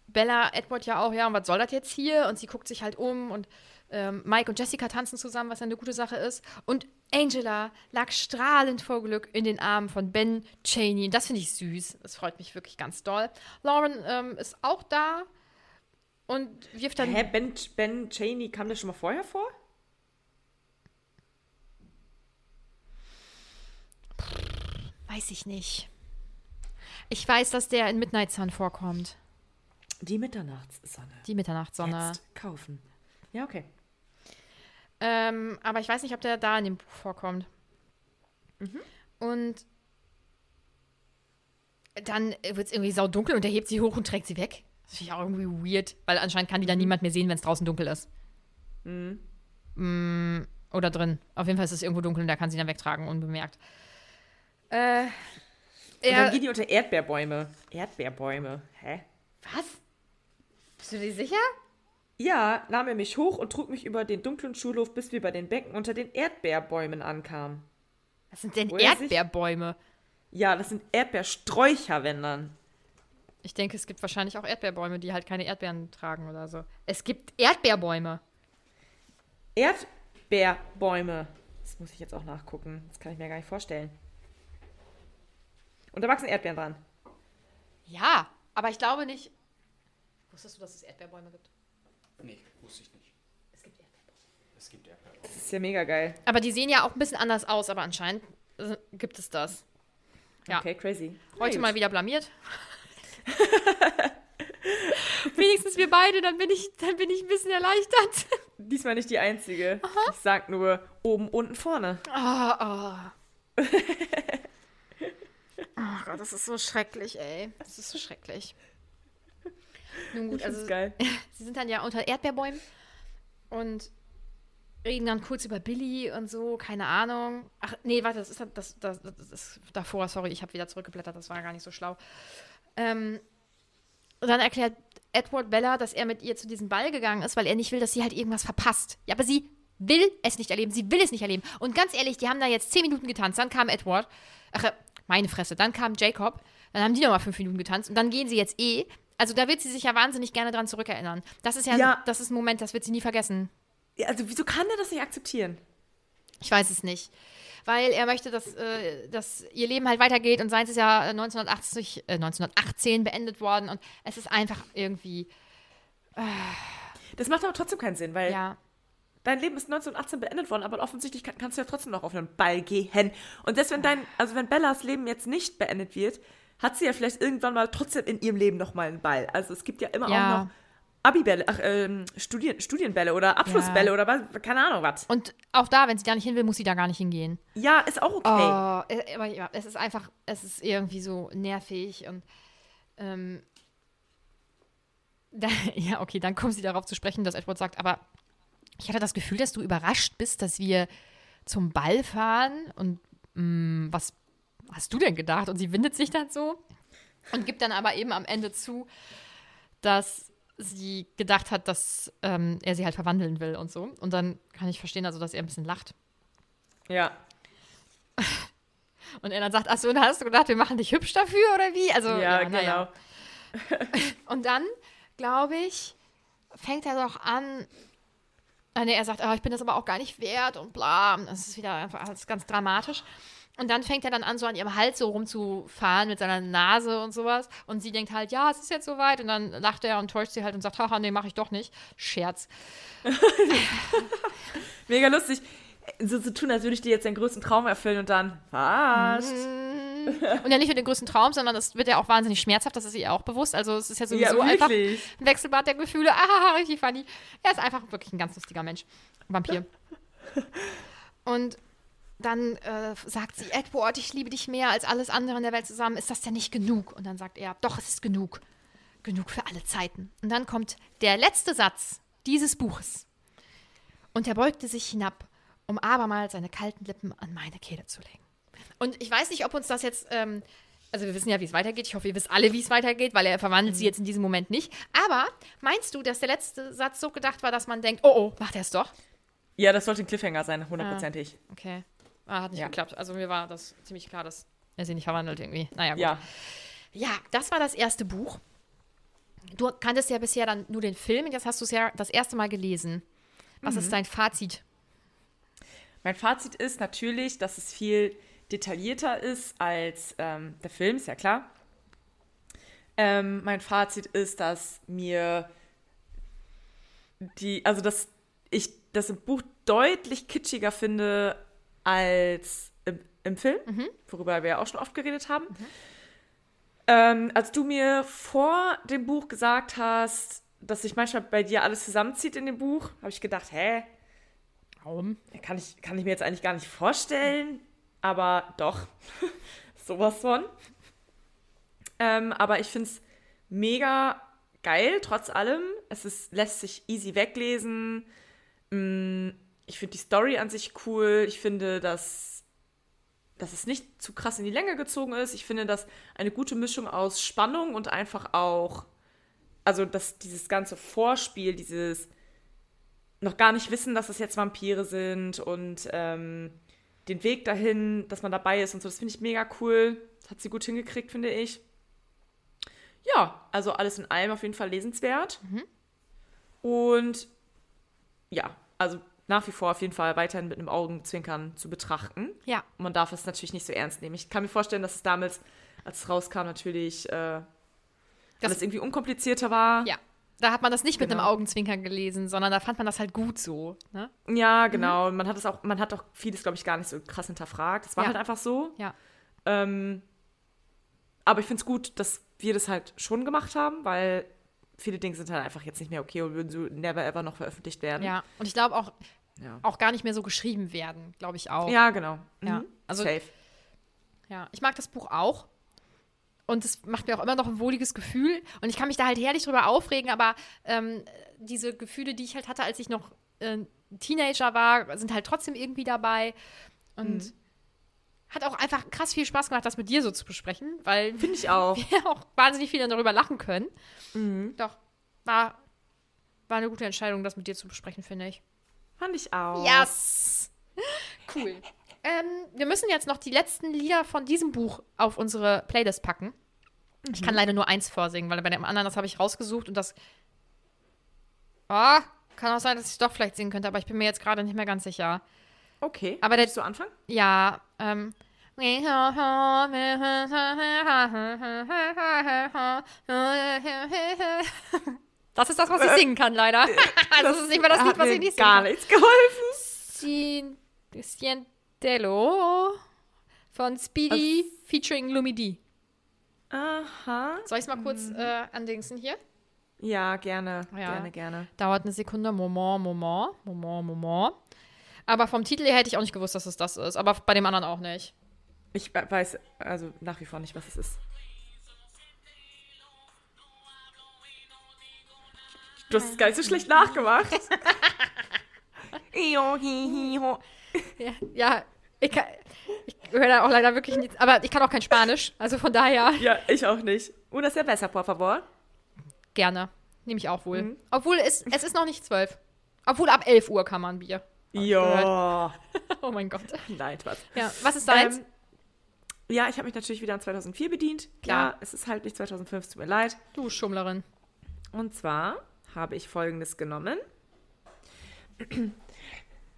Bella Edward ja auch, ja, und was soll das jetzt hier? Und sie guckt sich halt um und ähm, Mike und Jessica tanzen zusammen, was ja eine gute Sache ist. Und Angela lag strahlend vor Glück in den Armen von Ben Cheney. Und das finde ich süß. Das freut mich wirklich ganz doll. Lauren ähm, ist auch da und wirft dann. Hä, ben, ben Cheney kam der schon mal vorher vor? Weiß ich nicht. Ich weiß, dass der in Midnight Sun vorkommt. Die Mitternachtssonne. Die Mitternachtssonne. Jetzt kaufen. Ja, okay. Ähm, aber ich weiß nicht, ob der da in dem Buch vorkommt. Und dann wird es irgendwie saudunkel und er hebt sie hoch und trägt sie weg. Das finde ich auch irgendwie weird, weil anscheinend kann die dann niemand mehr sehen, wenn es draußen dunkel ist. Mm, oder drin. Auf jeden Fall ist es irgendwo dunkel und der kann sie dann wegtragen, unbemerkt. Äh, Und er, dann gehen die unter Erdbeerbäume. Erdbeerbäume. Hä? was? Bist du dir sicher? Ja, nahm er mich hoch und trug mich über den dunklen Schulhof, bis wir bei den Becken unter den Erdbeerbäumen ankamen. Was sind denn Wo er sich- Erdbeerbäume? Ja, das sind Erdbeersträucher, wenn dann. Ich denke, es gibt wahrscheinlich auch Erdbeerbäume, die halt keine Erdbeeren tragen oder so. Es gibt Erdbeerbäume. Erdbeerbäume. Das muss ich jetzt auch nachgucken. Das kann ich mir gar nicht vorstellen. Und da wachsen Erdbeeren dran. Ja, aber ich glaube nicht. Wusstest du, dass es Erdbeerbäume gibt? Nee, wusste ich nicht. Es gibt Erdbeerbäume. Es gibt Erdbeeren. Das ist ja mega geil. Aber die sehen ja auch ein bisschen anders aus, aber anscheinend äh, gibt es das. Ja. Okay, crazy. Heute Na mal wieder blamiert. Wenigstens wir beide, dann bin ich, dann bin ich ein bisschen erleichtert. Diesmal nicht die einzige. Ich sag nur oben, unten, vorne. Oh, oh. oh Gott, das ist so schrecklich, ey. Das ist so schrecklich. Nun gut, also geil. sie sind dann ja unter Erdbeerbäumen und reden dann kurz über Billy und so, keine Ahnung. Ach, nee, warte, das ist das, das, das, ist davor, sorry, ich habe wieder zurückgeblättert, das war gar nicht so schlau. Ähm, und dann erklärt Edward Bella, dass er mit ihr zu diesem Ball gegangen ist, weil er nicht will, dass sie halt irgendwas verpasst. Ja, aber sie will es nicht erleben, sie will es nicht erleben. Und ganz ehrlich, die haben da jetzt zehn Minuten getanzt, dann kam Edward, ach, meine Fresse, dann kam Jacob, dann haben die nochmal fünf Minuten getanzt und dann gehen sie jetzt eh. Also da wird sie sich ja wahnsinnig gerne dran zurückerinnern. Das ist ja, Ja. das ist ein Moment, das wird sie nie vergessen. Ja, also wieso kann der das nicht akzeptieren? Ich weiß es nicht. Weil er möchte, dass, äh, dass ihr Leben halt weitergeht und seins ist ja äh, 1980, äh, 1918 beendet worden und es ist einfach irgendwie, Das macht aber trotzdem keinen Sinn, weil ja, dein Leben ist 1918 beendet worden, aber offensichtlich kann, kannst du ja trotzdem noch auf einen Ball gehen. Und selbst wenn dein, also wenn Bellas Leben jetzt nicht beendet wird, hat sie ja vielleicht irgendwann mal trotzdem in ihrem Leben noch mal einen Ball. Also es gibt ja immer Ja. auch noch Abibälle, ach, ähm, Studien, Studienbälle oder Abschlussbälle Ja. oder was, keine Ahnung was. Und auch da, wenn sie da nicht hin will, muss sie da gar nicht hingehen. Ja, ist auch okay. Oh, äh, aber ja, es ist einfach, es ist irgendwie so nervig und ähm, da, ja, okay, dann kommen sie darauf zu sprechen, dass Edward sagt, aber ich hatte das Gefühl, dass du überrascht bist, dass wir zum Ball fahren und mh, was hast du denn gedacht? Und sie windet sich dann so und gibt dann aber eben am Ende zu, dass sie gedacht hat, dass ähm, er sie halt verwandeln will und so. Und dann kann ich verstehen, also dass er ein bisschen lacht. Ja. Und er dann sagt, ach so, dann hast du gedacht, wir machen dich hübsch dafür oder wie? Also, Ja, ja, na ja. genau. Und dann, glaube ich, fängt er doch an. Ah, nee, er sagt, oh, ich bin das aber auch gar nicht wert und bla. Das ist wieder einfach alles ganz dramatisch. Und dann fängt er dann an, so an ihrem Hals so rumzufahren mit seiner Nase und sowas. Und sie denkt halt, ja, es ist jetzt soweit. Und dann lacht er und täuscht sie halt und sagt, haha, nee, mach ich doch nicht. Scherz. Mega lustig. So zu tun, als würde ich dir jetzt deinen größten Traum erfüllen und dann, was? Und ja nicht nur den größten Traum, sondern das wird ja auch wahnsinnig schmerzhaft, das ist ihr auch bewusst. Also es ist ja sowieso Ja, einfach ein Wechselbad der Gefühle. Ah, richtig funny. Er ist einfach wirklich ein ganz lustiger Mensch. Vampir. Und dann äh, sagt sie, Edward, ich liebe dich mehr als alles andere in der Welt zusammen. Ist das denn nicht genug? Und dann sagt er, doch, es ist genug. Genug für alle Zeiten. Und dann kommt der letzte Satz dieses Buches. Und er beugte sich hinab, um abermals seine kalten Lippen an meine Kehle zu legen. Und ich weiß nicht, ob uns das jetzt, ähm, also wir wissen ja, wie es weitergeht. Ich hoffe, ihr wisst alle, wie es weitergeht, weil er verwandelt sie jetzt in diesem Moment nicht. Aber meinst du, dass der letzte Satz so gedacht war, dass man denkt, oh oh, macht er es doch? Ja, das sollte ein Cliffhanger sein, hundertprozentig. Okay. Ah, hat nicht Ja. geklappt. Also mir war das ziemlich klar, dass er sie nicht verwandelt irgendwie. Naja, gut. Ja. Ja, das war das erste Buch. Du kanntest ja bisher dann nur den Film jetzt hast du es ja das erste Mal gelesen. Was ist dein Fazit? Mein Fazit ist natürlich, dass es viel detaillierter ist als ähm, der Film, ist ja klar. Ähm, mein Fazit ist, dass mir die, also dass ich das im Buch deutlich kitschiger finde als im, im Film, worüber wir ja auch schon oft geredet haben. Ähm, als du mir vor dem Buch gesagt hast, dass sich manchmal bei dir alles zusammenzieht in dem Buch, habe ich gedacht, hä, Warum? Kann ich, kann ich mir jetzt eigentlich gar nicht vorstellen, aber doch, sowas von. Ähm, aber ich finde es mega geil, trotz allem. Es ist, lässt sich easy weglesen. Mm, Ich finde die Story an sich cool. Ich finde, dass, dass es nicht zu krass in die Länge gezogen ist. Ich finde, dass eine gute Mischung aus Spannung und einfach auch, also dass dieses ganze Vorspiel, dieses noch gar nicht wissen, dass das jetzt Vampire sind und ähm, den Weg dahin, dass man dabei ist und so, das finde ich mega cool. Das hat sie gut hingekriegt, finde ich. Ja, also alles in allem auf jeden Fall lesenswert. Und ja, also nach wie vor auf jeden Fall weiterhin mit einem Augenzwinkern zu betrachten. Ja. Und man darf es natürlich nicht so ernst nehmen. Ich kann mir vorstellen, dass es damals, als es rauskam, natürlich äh, Das- alles irgendwie unkomplizierter war. Ja. Da hat man das nicht mit einem Genau. Augenzwinkern gelesen, sondern da fand man das halt gut so. Ne? Ja, genau. Und Man hat es auch, man hat auch vieles, glaube ich, gar nicht so krass hinterfragt. Es war Ja. halt einfach so. Ja. Ähm, aber ich finde es gut, dass wir das halt schon gemacht haben, weil viele Dinge sind halt einfach jetzt nicht mehr okay und würden so never ever noch veröffentlicht werden. Ja. Und ich glaube auch, Ja, auch gar nicht mehr so geschrieben werden, glaube ich auch. ja genau. Ja. Mhm. Also- Safe. Ja, ich mag das Buch auch. Und es macht mir auch immer noch ein wohliges Gefühl. Und ich kann mich da halt herrlich drüber aufregen, aber ähm, diese Gefühle, die ich halt hatte, als ich noch äh, Teenager war, sind halt trotzdem irgendwie dabei. Und hat auch einfach krass viel Spaß gemacht, das mit dir so zu besprechen, weil Finde ich auch. wir auch wahnsinnig viel darüber lachen können. Doch, war, war eine gute Entscheidung, das mit dir zu besprechen, finde ich. Fand ich auch. Yes! Cool. Ähm, wir müssen jetzt noch die letzten Lieder von diesem Buch auf unsere Playlist packen. Ich kann leider nur eins vorsingen, weil bei dem anderen, das habe ich rausgesucht und das. Ah, kann auch sein, dass ich es doch vielleicht singen könnte, aber ich bin mir jetzt gerade nicht mehr ganz sicher. Okay. Aber der- Willst du anfangen? Ja, ähm. Das ist das, was ich singen kann, leider. Also, das ist nicht mehr das Lied, was ich nicht gar singen kann. nichts geholfen. Cientello von Speedy Also featuring Lumi D. Aha. Soll ich es mal kurz äh, andingsen hier? Ja, gerne. Ja. Gerne, gerne. Dauert eine Sekunde. Moment, Moment, Moment, Moment. Aber vom Titel her hätte ich auch nicht gewusst, dass es das ist. Aber bei dem anderen auch nicht. Ich we- weiß also nach wie vor nicht, was es ist. Du hast es gar nicht so schlecht nachgemacht. Ja, ja ich, kann, ich höre da auch leider wirklich nichts. Aber ich kann auch kein Spanisch. Also von daher Ja, ich auch nicht. Una cerveza, por favor. gerne. Nehme ich auch wohl. Mhm. Obwohl es, es ist noch nicht zwölf. Obwohl ab 11 Uhr kann man Bier. Ja. Oh mein Gott. Nein, Spaß. Ja, was ist deins? Ähm, ja, ich habe mich natürlich wieder an 2004 bedient. Klar, es ist halt nicht 2005, es tut mir leid. du Schummlerin. Und zwar habe ich folgendes genommen.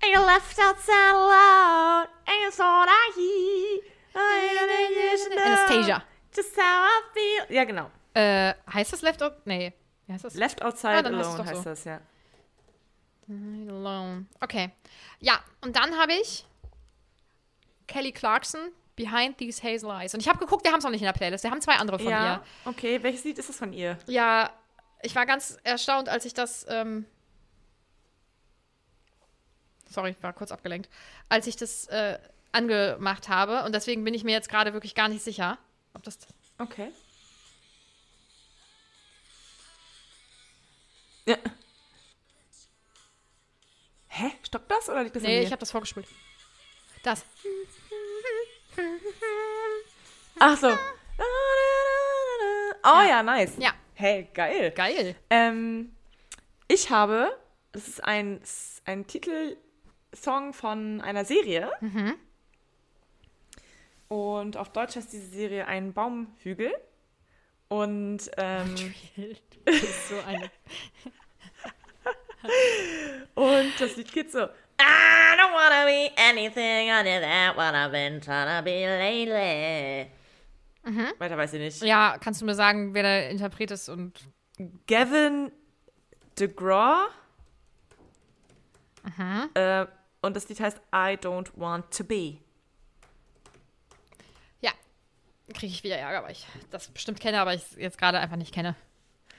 You left outside alone, and you thought I Anastasia. Just how I feel. Ja, genau. Äh, heißt das Left Out? Nee. Wie heißt das? Left outside Ja, dann heißt es alone heißt so. das, ja. Alone. Okay. Ja, und dann habe ich Kelly Clarkson, Behind These Hazel Eyes. Und ich habe geguckt, wir haben es noch nicht in der Playlist. Wir haben zwei andere von ja, okay. Welches Lied ist das von ihr? ihr. Ja, ich war ganz erstaunt, als ich das. Ähm Sorry, ich war kurz abgelenkt. Als ich das äh, angemacht habe. Und deswegen bin ich mir jetzt gerade wirklich gar nicht sicher, ob das. Okay. Ja. Hä? Stoppt das oder liegt das an Nee, mir? ich habe das vorgespielt. Das. Ach so. Oh ja, nice. Ja, Hey, geil. geil. Ähm, ich habe, das ist ein, ein Titelsong von einer Serie. Und auf Deutsch heißt diese Serie ein Baumhügel. Und ähm, Das ist so eine. Und das Lied geht so. I don't wanna be anything other than what I've been trying to be lately. Weiter weiß ich nicht. Ja, kannst du mir sagen, wer der Interpret ist und. Gavin DeGraw. Äh, und das Lied heißt I Don't Want to Be. Ja, kriege ich wieder Ärger, weil ich das bestimmt kenne, aber ich es jetzt gerade einfach nicht kenne.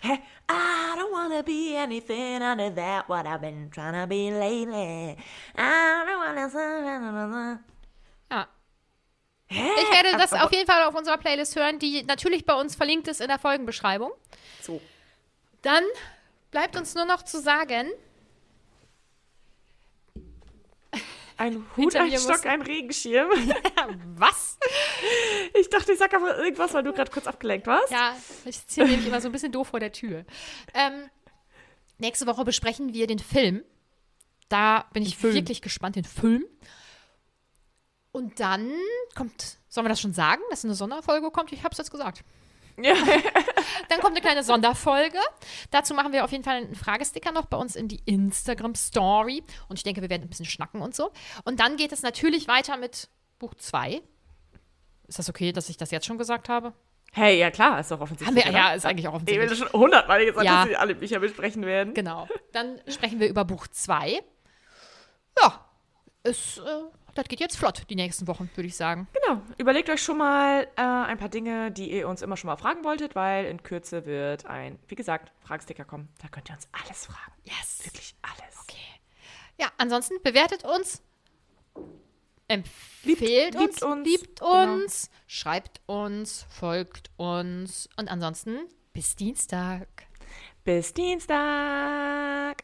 Hä? I don't wanna be anything other than what I've been trying to be lately. I don't wanna. Ja. Hä? Ich werde das auf jeden Fall auf unserer Playlist hören, die natürlich bei uns verlinkt ist in der Folgenbeschreibung. So. Dann bleibt uns nur noch zu sagen, Ein Hut, ein Stock, ein Regenschirm. was? Ich dachte, ich sag aber irgendwas, weil du gerade kurz abgelenkt warst. Ja, ich ziehe nämlich immer so ein bisschen doof vor der Tür. Ähm, nächste Woche besprechen wir den Film. Da bin ich Film. wirklich gespannt, den Film. Und dann kommt, sollen wir das schon sagen, dass eine Sonderfolge kommt? Ich habe es jetzt gesagt. Ja. Dann kommt eine kleine Sonderfolge. Dazu machen wir auf jeden Fall einen Fragesticker noch bei uns in die Instagram Story. Und ich denke, wir werden ein bisschen schnacken und so. Und dann geht es natürlich weiter mit Buch 2. Ist das okay, dass ich das jetzt schon gesagt habe? Hey, ja klar, ist doch offensichtlich. Haben wir, ja, ist eigentlich auch Ich will offensichtlich. schon hundertmal gesagt, Ja. dass wir alle Bücher besprechen werden. Genau. Dann sprechen wir über Buch 2. Ja, es, äh, das geht jetzt flott, die nächsten Wochen, würde ich sagen. Genau. Überlegt euch schon mal äh, ein paar Dinge, die ihr uns immer schon mal fragen wolltet, weil in Kürze wird ein, wie gesagt, Fragesticker kommen. Da könnt ihr uns alles fragen. Yes. Wirklich alles. Okay. Ja, ansonsten bewertet uns, empfehlt Liebt- uns, liebt uns, liebt genau. uns, schreibt uns, folgt uns und ansonsten bis Dienstag. Bis Dienstag.